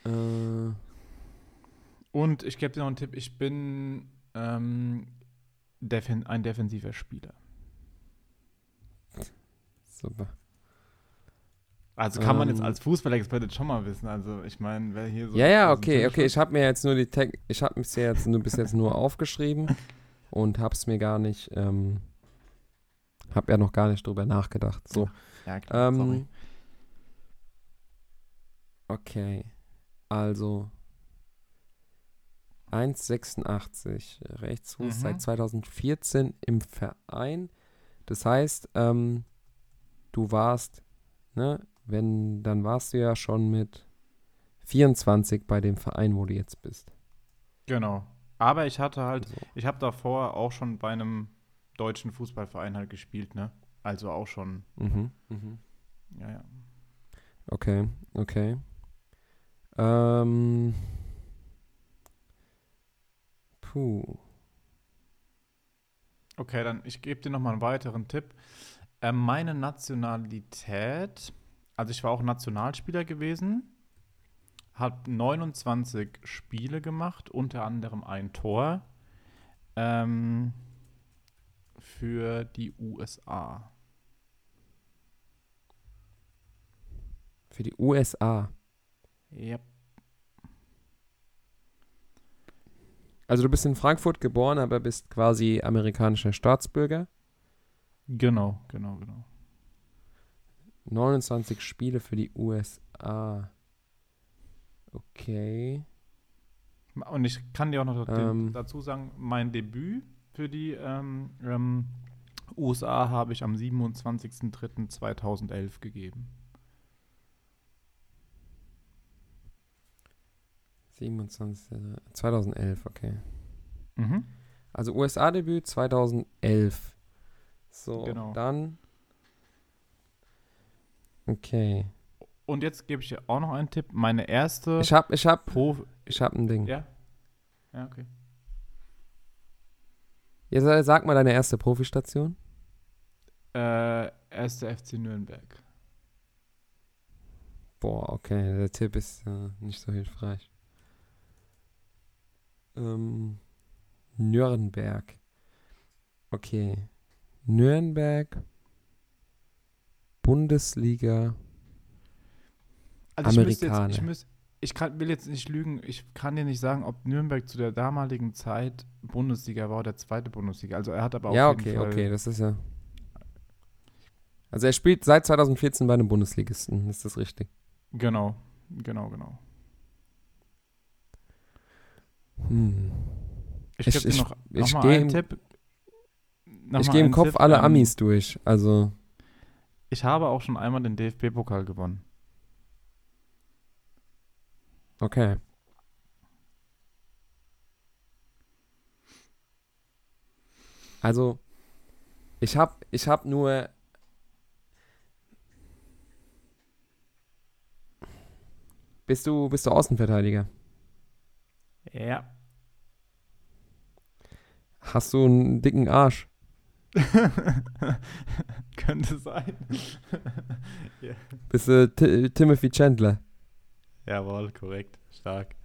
Äh. Und ich gebe dir noch einen Tipp, ich bin ähm, Defen ein defensiver Spieler. Super. Also kann man jetzt ähm. als Fußballexperte schon mal wissen. Also ich meine, wer hier so. Ja, ja, okay, okay. Ich habe mir jetzt nur die Tech, ich habe es jetzt nur bis jetzt nur aufgeschrieben *laughs* und habe es mir gar nicht, ähm, habe ja noch gar nicht drüber nachgedacht. So. Ja, klar, ähm, sorry. Okay. Also 1,86 Rechtsfuß mhm. seit 2014 im Verein. Das heißt, ähm, du warst, ne, wenn, dann warst du ja schon mit 24 bei dem Verein, wo du jetzt bist. Genau. Aber ich hatte halt, so. ich habe davor auch schon bei einem deutschen Fußballverein halt gespielt, ne? Also auch schon. Mhm, mhm. Ja, ja. Okay, okay. Ähm. Puh. Okay, dann ich gebe dir nochmal einen weiteren Tipp. Äh, meine Nationalität, also ich war auch Nationalspieler gewesen hat 29 Spiele gemacht, unter anderem ein Tor ähm, für die USA. Für die USA? Yep. Also du bist in Frankfurt geboren, aber bist quasi amerikanischer Staatsbürger? Genau, genau, genau. 29 Spiele für die USA. Okay. Und ich kann dir auch noch ähm, dazu sagen, mein Debüt für die ähm, ähm, USA habe ich am 27.03.2011 gegeben. 27. 2011, okay. Mhm. Also USA-Debüt 2011. So, genau. dann. Okay. Und jetzt gebe ich dir auch noch einen Tipp. Meine erste. Ich habe ich hab, ich hab ein Ding. Ja? Ja, okay. Jetzt sag mal deine erste Profistation. Äh, erste FC Nürnberg. Boah, okay, der Tipp ist äh, nicht so hilfreich. Ähm, Nürnberg. Okay. Nürnberg. Bundesliga. also Amerikaner. Ich, müsste ich, ich kann, will jetzt nicht lügen, ich kann dir nicht sagen, ob Nürnberg zu der damaligen Zeit Bundesliga war oder zweite Bundesliga. Also er hat aber auch. Ja, okay, Fall okay, das ist ja. Also er spielt seit 2014 bei einem Bundesligisten, ist das richtig? Genau, genau, genau. Hm. Ich, ich, ich, noch, noch ich gehe im, geh im Kopf Tipp, alle ähm, Amis durch. Also. Ich habe auch schon einmal den DFB-Pokal gewonnen. Okay. Also, ich habe ich hab nur. Bist du, bist du Außenverteidiger? Ja. Hast du einen dicken Arsch? *laughs* Könnte sein. *laughs* yeah. Bist du T Timothy Chandler? Jawohl, korrekt. Stark.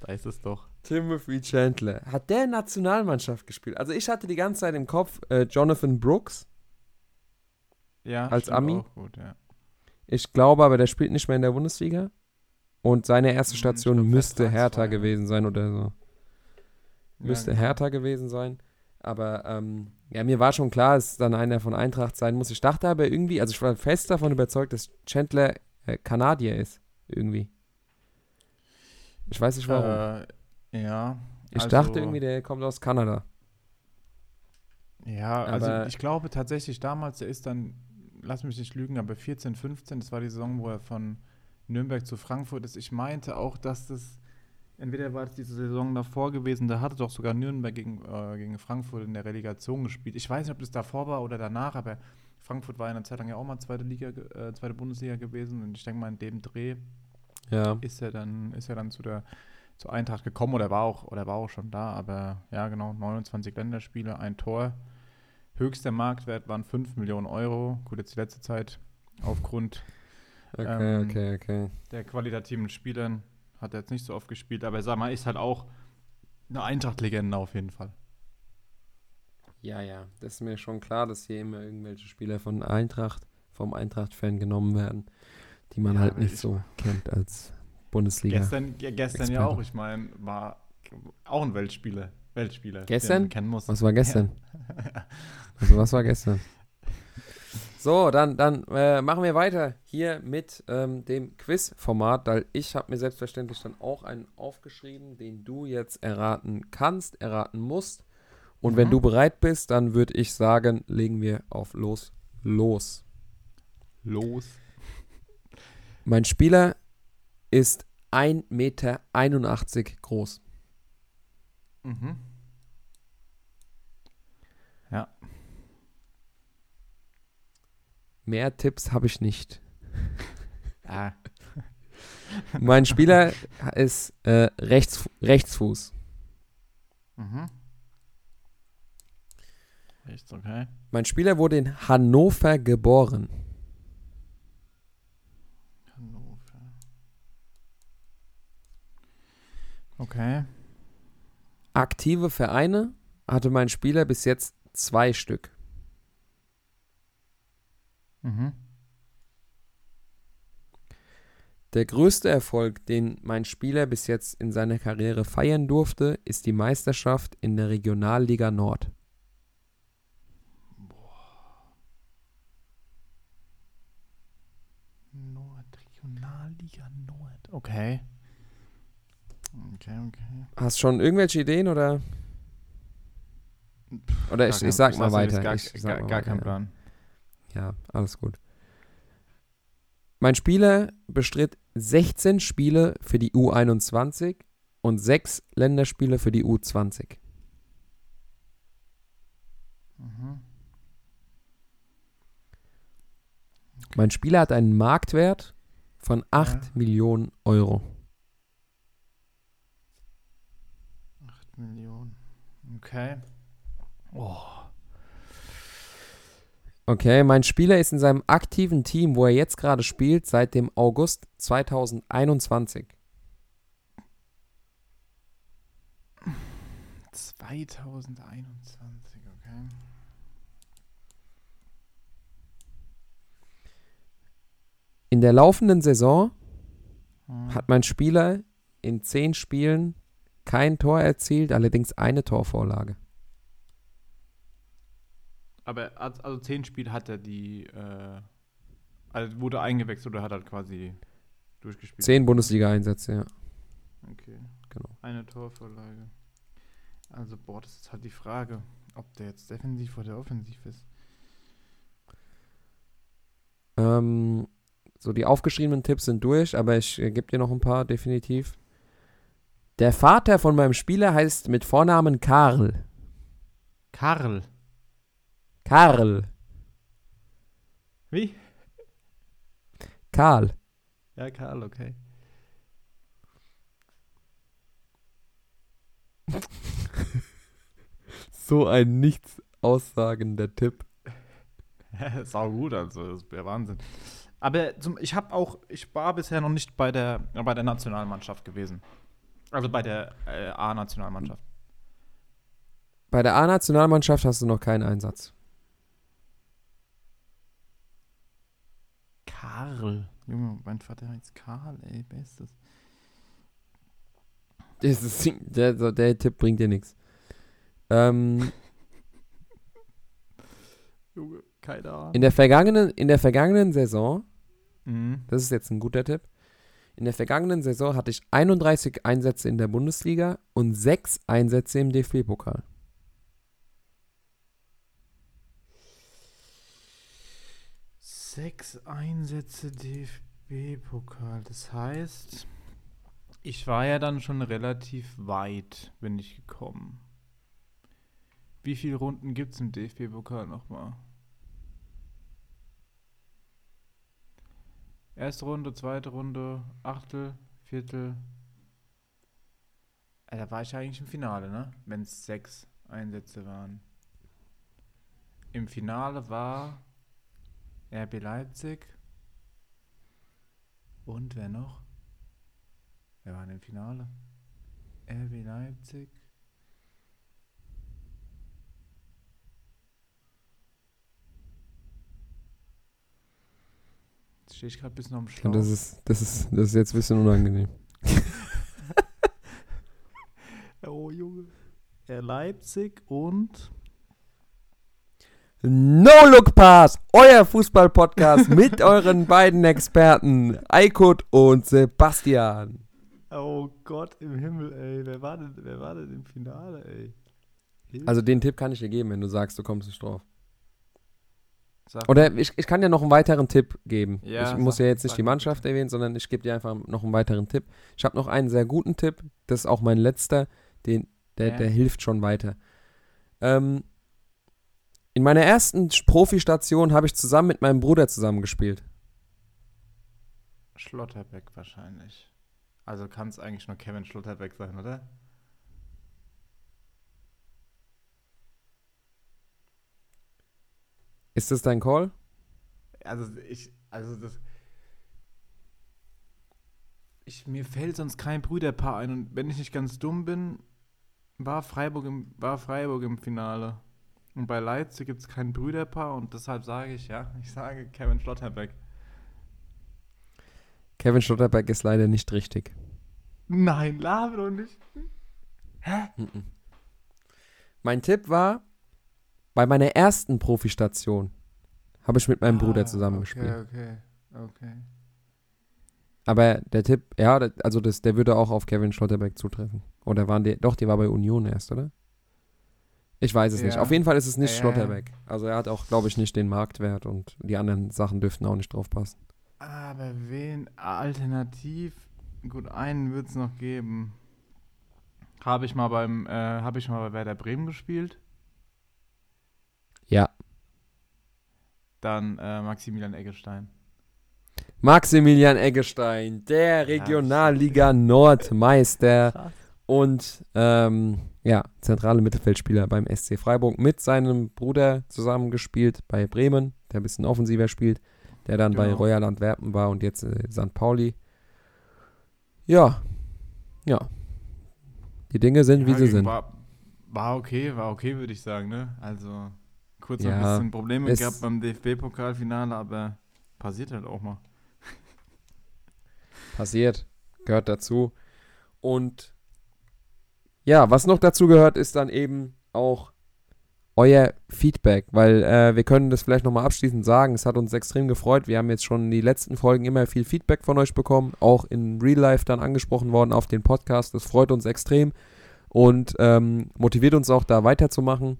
Da ist es doch. Timothy Chandler. Hat der Nationalmannschaft gespielt? Also ich hatte die ganze Zeit im Kopf äh, Jonathan Brooks. Ja, als Ami. Gut, ja. Ich glaube aber, der spielt nicht mehr in der Bundesliga. Und seine erste hm, Station glaub, müsste Hertha gewesen sein oder so. Müsste ja, genau. Hertha gewesen sein. Aber ähm, ja, mir war schon klar, dass es dann einer von Eintracht sein muss. Ich dachte aber irgendwie, also ich war fest davon überzeugt, dass Chandler äh, Kanadier ist. Irgendwie. Ich weiß nicht warum. Äh, ja. Ich also, dachte irgendwie, der kommt aus Kanada. Ja, also aber also ich glaube tatsächlich damals, der ist dann, lass mich nicht lügen, aber 14, 15, das war die Saison, wo er von Nürnberg zu Frankfurt ist. Ich meinte auch, dass das, entweder war es diese Saison davor gewesen, da hatte doch sogar Nürnberg gegen, äh, gegen Frankfurt in der Relegation gespielt. Ich weiß nicht, ob das davor war oder danach, aber Frankfurt war in einer Zeit lang ja auch mal zweite Liga, äh, zweite Bundesliga gewesen und ich denke mal in dem Dreh ja. ist er dann, ist er dann zu der zu Eintracht gekommen oder war auch oder war auch schon da, aber ja genau, 29 Länderspiele, ein Tor. Höchster Marktwert waren 5 Millionen Euro. Gut, jetzt die letzte Zeit aufgrund okay, ähm, okay, okay. der qualitativen Spielern hat er jetzt nicht so oft gespielt, aber sag mal, ist halt auch eine Eintracht-Legende auf jeden Fall. Ja, ja, das ist mir schon klar, dass hier immer irgendwelche Spieler von Eintracht, vom Eintracht-Fan genommen werden, die man ja, halt nicht so kennt als Bundesliga. Gestern, ja, gestern ja auch, ich meine, war auch ein Weltspieler. Weltspieler. Gestern? kennen muss. Was war gestern? *laughs* Also was war gestern? So, dann, dann äh, machen wir weiter hier mit ähm, dem Quiz-Format, weil ich habe mir selbstverständlich dann auch einen aufgeschrieben, den du jetzt erraten kannst, erraten musst. Und mhm. wenn du bereit bist, dann würde ich sagen, legen wir auf los. Los. Los. Mein Spieler ist 1,81 Meter groß. Mhm. Ja. Mehr Tipps habe ich nicht. *laughs* ah. mein Spieler ist äh, Rechts, Rechtsfuß. Mhm. Rechts, okay. Mein Spieler wurde in Hannover geboren. Okay. Aktive Vereine hatte mein Spieler bis jetzt zwei Stück. Mhm. Der größte Erfolg, den mein Spieler bis jetzt in seiner Karriere feiern durfte, ist die Meisterschaft in der Regionalliga Nord. Boah. Nord, Regionalliga Nord. Okay. Okay, okay. Hast schon irgendwelche Ideen oder? Oder ich, ich sag mal weiter. Gar, ich sag gar, mal gar kein Plan. Ja, alles gut. Mein Spieler bestritt 16 Spiele für die U21 und 6 Länderspiele für die U20. Mhm. Okay. Mein Spieler hat einen Marktwert von 8 ja. Millionen Euro. Millionen. Okay. Oh. Okay, mein Spieler ist in seinem aktiven Team, wo er jetzt gerade spielt, seit dem August 2021. 2021, okay. In der laufenden Saison hm. hat mein Spieler in zehn Spielen kein Tor erzielt, allerdings eine Torvorlage. Aber also zehn Spiele hat er die, äh, also wurde eingewechselt oder hat er quasi durchgespielt? Zehn Bundesliga-Einsätze, ja. Okay. Genau. Eine Torvorlage. Also, boah, das ist halt die Frage, ob der jetzt defensiv oder offensiv ist. Ähm, so, die aufgeschriebenen Tipps sind durch, aber ich äh, gebe dir noch ein paar, definitiv. Der Vater von meinem Spieler heißt mit Vornamen Karl. Karl. Karl. Wie? Karl. Ja, Karl, okay. *laughs* so ein nichts aussagender Tipp. *laughs* Sau gut, also das wäre Wahnsinn. Aber zum, ich habe auch, ich war bisher noch nicht bei der, bei der Nationalmannschaft gewesen. Also bei der äh, A-Nationalmannschaft. Bei der A-Nationalmannschaft hast du noch keinen Einsatz. Karl. Junge, mein Vater heißt Karl, ey, bestes. Das ist, der, der Tipp bringt dir nichts. Ähm, Junge, keine Ahnung. In der vergangenen, in der vergangenen Saison, Mhm. das ist jetzt ein guter Tipp, in der vergangenen Saison hatte ich 31 Einsätze in der Bundesliga und 6 Einsätze im DFB-Pokal. Sechs Einsätze DFB-Pokal. Das heißt, ich war ja dann schon relativ weit, bin ich gekommen. Wie viele Runden gibt es im DFB-Pokal nochmal? Erste Runde, zweite Runde, Achtel, Viertel. Äh, Da war ich eigentlich im Finale, ne? Wenn es sechs Einsätze waren. Im Finale war RB Leipzig. Und wer noch? Wer war denn im Finale? RB Leipzig. Jetzt stehe ich gerade ein bisschen am Schlauch. Das ist, das ist, das ist jetzt ein bisschen unangenehm. *laughs* oh, Junge. Leipzig und No Look Pass, euer Fußball-Podcast *laughs* mit euren beiden Experten, Eikut und Sebastian. Oh Gott im Himmel, ey. Wer war denn, wer war denn im Finale, ey? Hilfe. Also den Tipp kann ich dir geben, wenn du sagst, du kommst nicht drauf. Sag Oder ich, ich kann dir noch einen weiteren Tipp geben. Ja, ich muss ja jetzt nicht die Mannschaft erwähnen, sondern ich gebe dir einfach noch einen weiteren Tipp. Ich habe noch einen sehr guten Tipp. Das ist auch mein letzter. Den, der, Ja. der hilft schon weiter. Ähm, in meiner ersten Profistation habe ich zusammen mit meinem Bruder zusammengespielt. Schlotterbeck wahrscheinlich. Also kann es eigentlich nur Kevin Schlotterbeck sein, oder? Ist das dein Call? Also ich, also das. Ich, mir fällt sonst kein Brüderpaar ein und wenn ich nicht ganz dumm bin, war Freiburg im, war Freiburg im Finale. Und bei Leipzig gibt es kein Brüderpaar und deshalb sage ich, ja, ich sage Kevin Schlotterbeck. Kevin Schlotterbeck ist leider nicht richtig. Nein, laber doch nicht. Mhm. Mein Tipp war, bei meiner ersten Profistation habe ich mit meinem Bruder Ah, zusammengespielt. Okay, okay, okay. Aber der Tipp, ja, also das, der würde auch auf Kevin Schlotterbeck zutreffen. Oder waren die, doch, die war bei Union erst, oder? Ich weiß es nicht. Ja. Auf jeden Fall ist es nicht Ja, Schlotterbeck. Also er hat auch, glaube ich, nicht den Marktwert und die anderen Sachen dürften auch nicht drauf passen. Aber wen alternativ? Gut, einen wird es noch geben. Habe ich mal beim, äh, habe ich mal bei Werder Bremen gespielt. Ja. Dann äh, Maximilian Eggestein. Maximilian Eggestein, der Regionalliga Nordmeister. Und ähm, ja, zentrale Mittelfeldspieler beim SC Freiburg mit seinem Bruder zusammengespielt bei Bremen, der ein bisschen offensiver spielt, der dann bei Genau. Royal Antwerpen war und jetzt äh, St. Pauli. Ja, ja. Die Dinge sind, wie Ja, sie sind. War, war okay, war okay, würde ich sagen, ne? Also kurz Ja, ein bisschen Probleme gehabt beim DFB-Pokalfinale, aber passiert halt auch mal. Passiert, gehört dazu. Und ja, was noch dazu gehört, ist dann eben auch euer Feedback, weil äh, wir können das vielleicht nochmal abschließend sagen. Es hat uns extrem gefreut. Wir haben jetzt schon in die letzten Folgen immer viel Feedback von euch bekommen, auch in Real Life dann angesprochen worden auf den Podcast. Das freut uns extrem und ähm, motiviert uns auch da weiterzumachen.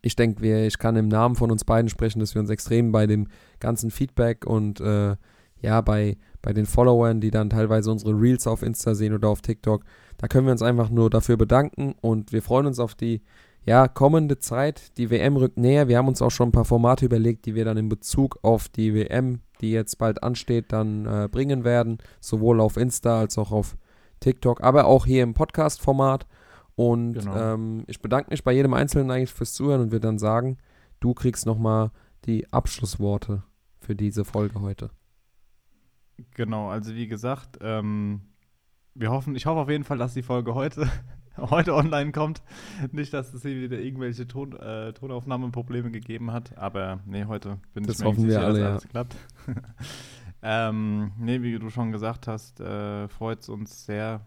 Ich denke, ich kann im Namen von uns beiden sprechen, dass wir uns extrem bei dem ganzen Feedback und äh, ja, bei, bei den Followern, die dann teilweise unsere Reels auf Insta sehen oder auf TikTok, da können wir uns einfach nur dafür bedanken und wir freuen uns auf die ja, kommende Zeit, die WM rückt näher. Wir haben uns auch schon ein paar Formate überlegt, die wir dann in Bezug auf die WM, die jetzt bald ansteht, dann äh, bringen werden. Sowohl auf Insta als auch auf TikTok, aber auch hier im Podcast-Format. Und genau. ähm, ich bedanke mich bei jedem Einzelnen eigentlich fürs Zuhören und würde dann sagen, du kriegst nochmal die Abschlussworte für diese Folge heute. Genau, also wie gesagt, ähm, wir hoffen, ich hoffe auf jeden Fall, dass die Folge heute, *laughs* heute online kommt. Nicht, dass es hier wieder irgendwelche Ton, äh, Tonaufnahmeprobleme gegeben hat, aber nee, heute bin das ich mir sicher, alle, dass alles ja. klappt. *laughs* ähm, nee, wie du schon gesagt hast, äh, freut es uns sehr,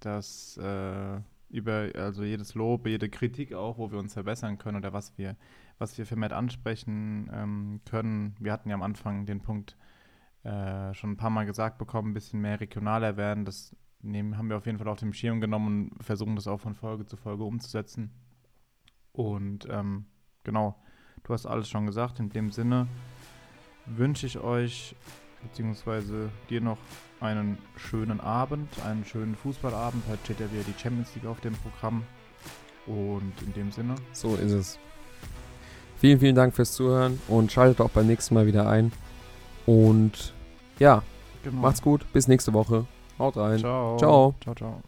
dass äh, über also jedes Lob, jede Kritik auch, wo wir uns verbessern können oder was wir, was wir vermehrt ansprechen ähm, können. Wir hatten ja am Anfang den Punkt äh, schon ein paar Mal gesagt bekommen, ein bisschen mehr regionaler werden. Das nehmen, haben wir auf jeden Fall auf dem Schirm genommen und versuchen das auch von Folge zu Folge umzusetzen. Und ähm, genau, du hast alles schon gesagt. In dem Sinne wünsche ich euch beziehungsweise dir noch einen schönen Abend, einen schönen Fußballabend. Heute steht ja wieder die Champions League auf dem Programm. Und in dem Sinne. So ist es. Vielen, vielen Dank fürs Zuhören und schaltet auch beim nächsten Mal wieder ein. Und ja, genau. macht's gut. Bis nächste Woche. Haut rein. Ciao. Ciao. Ciao, ciao.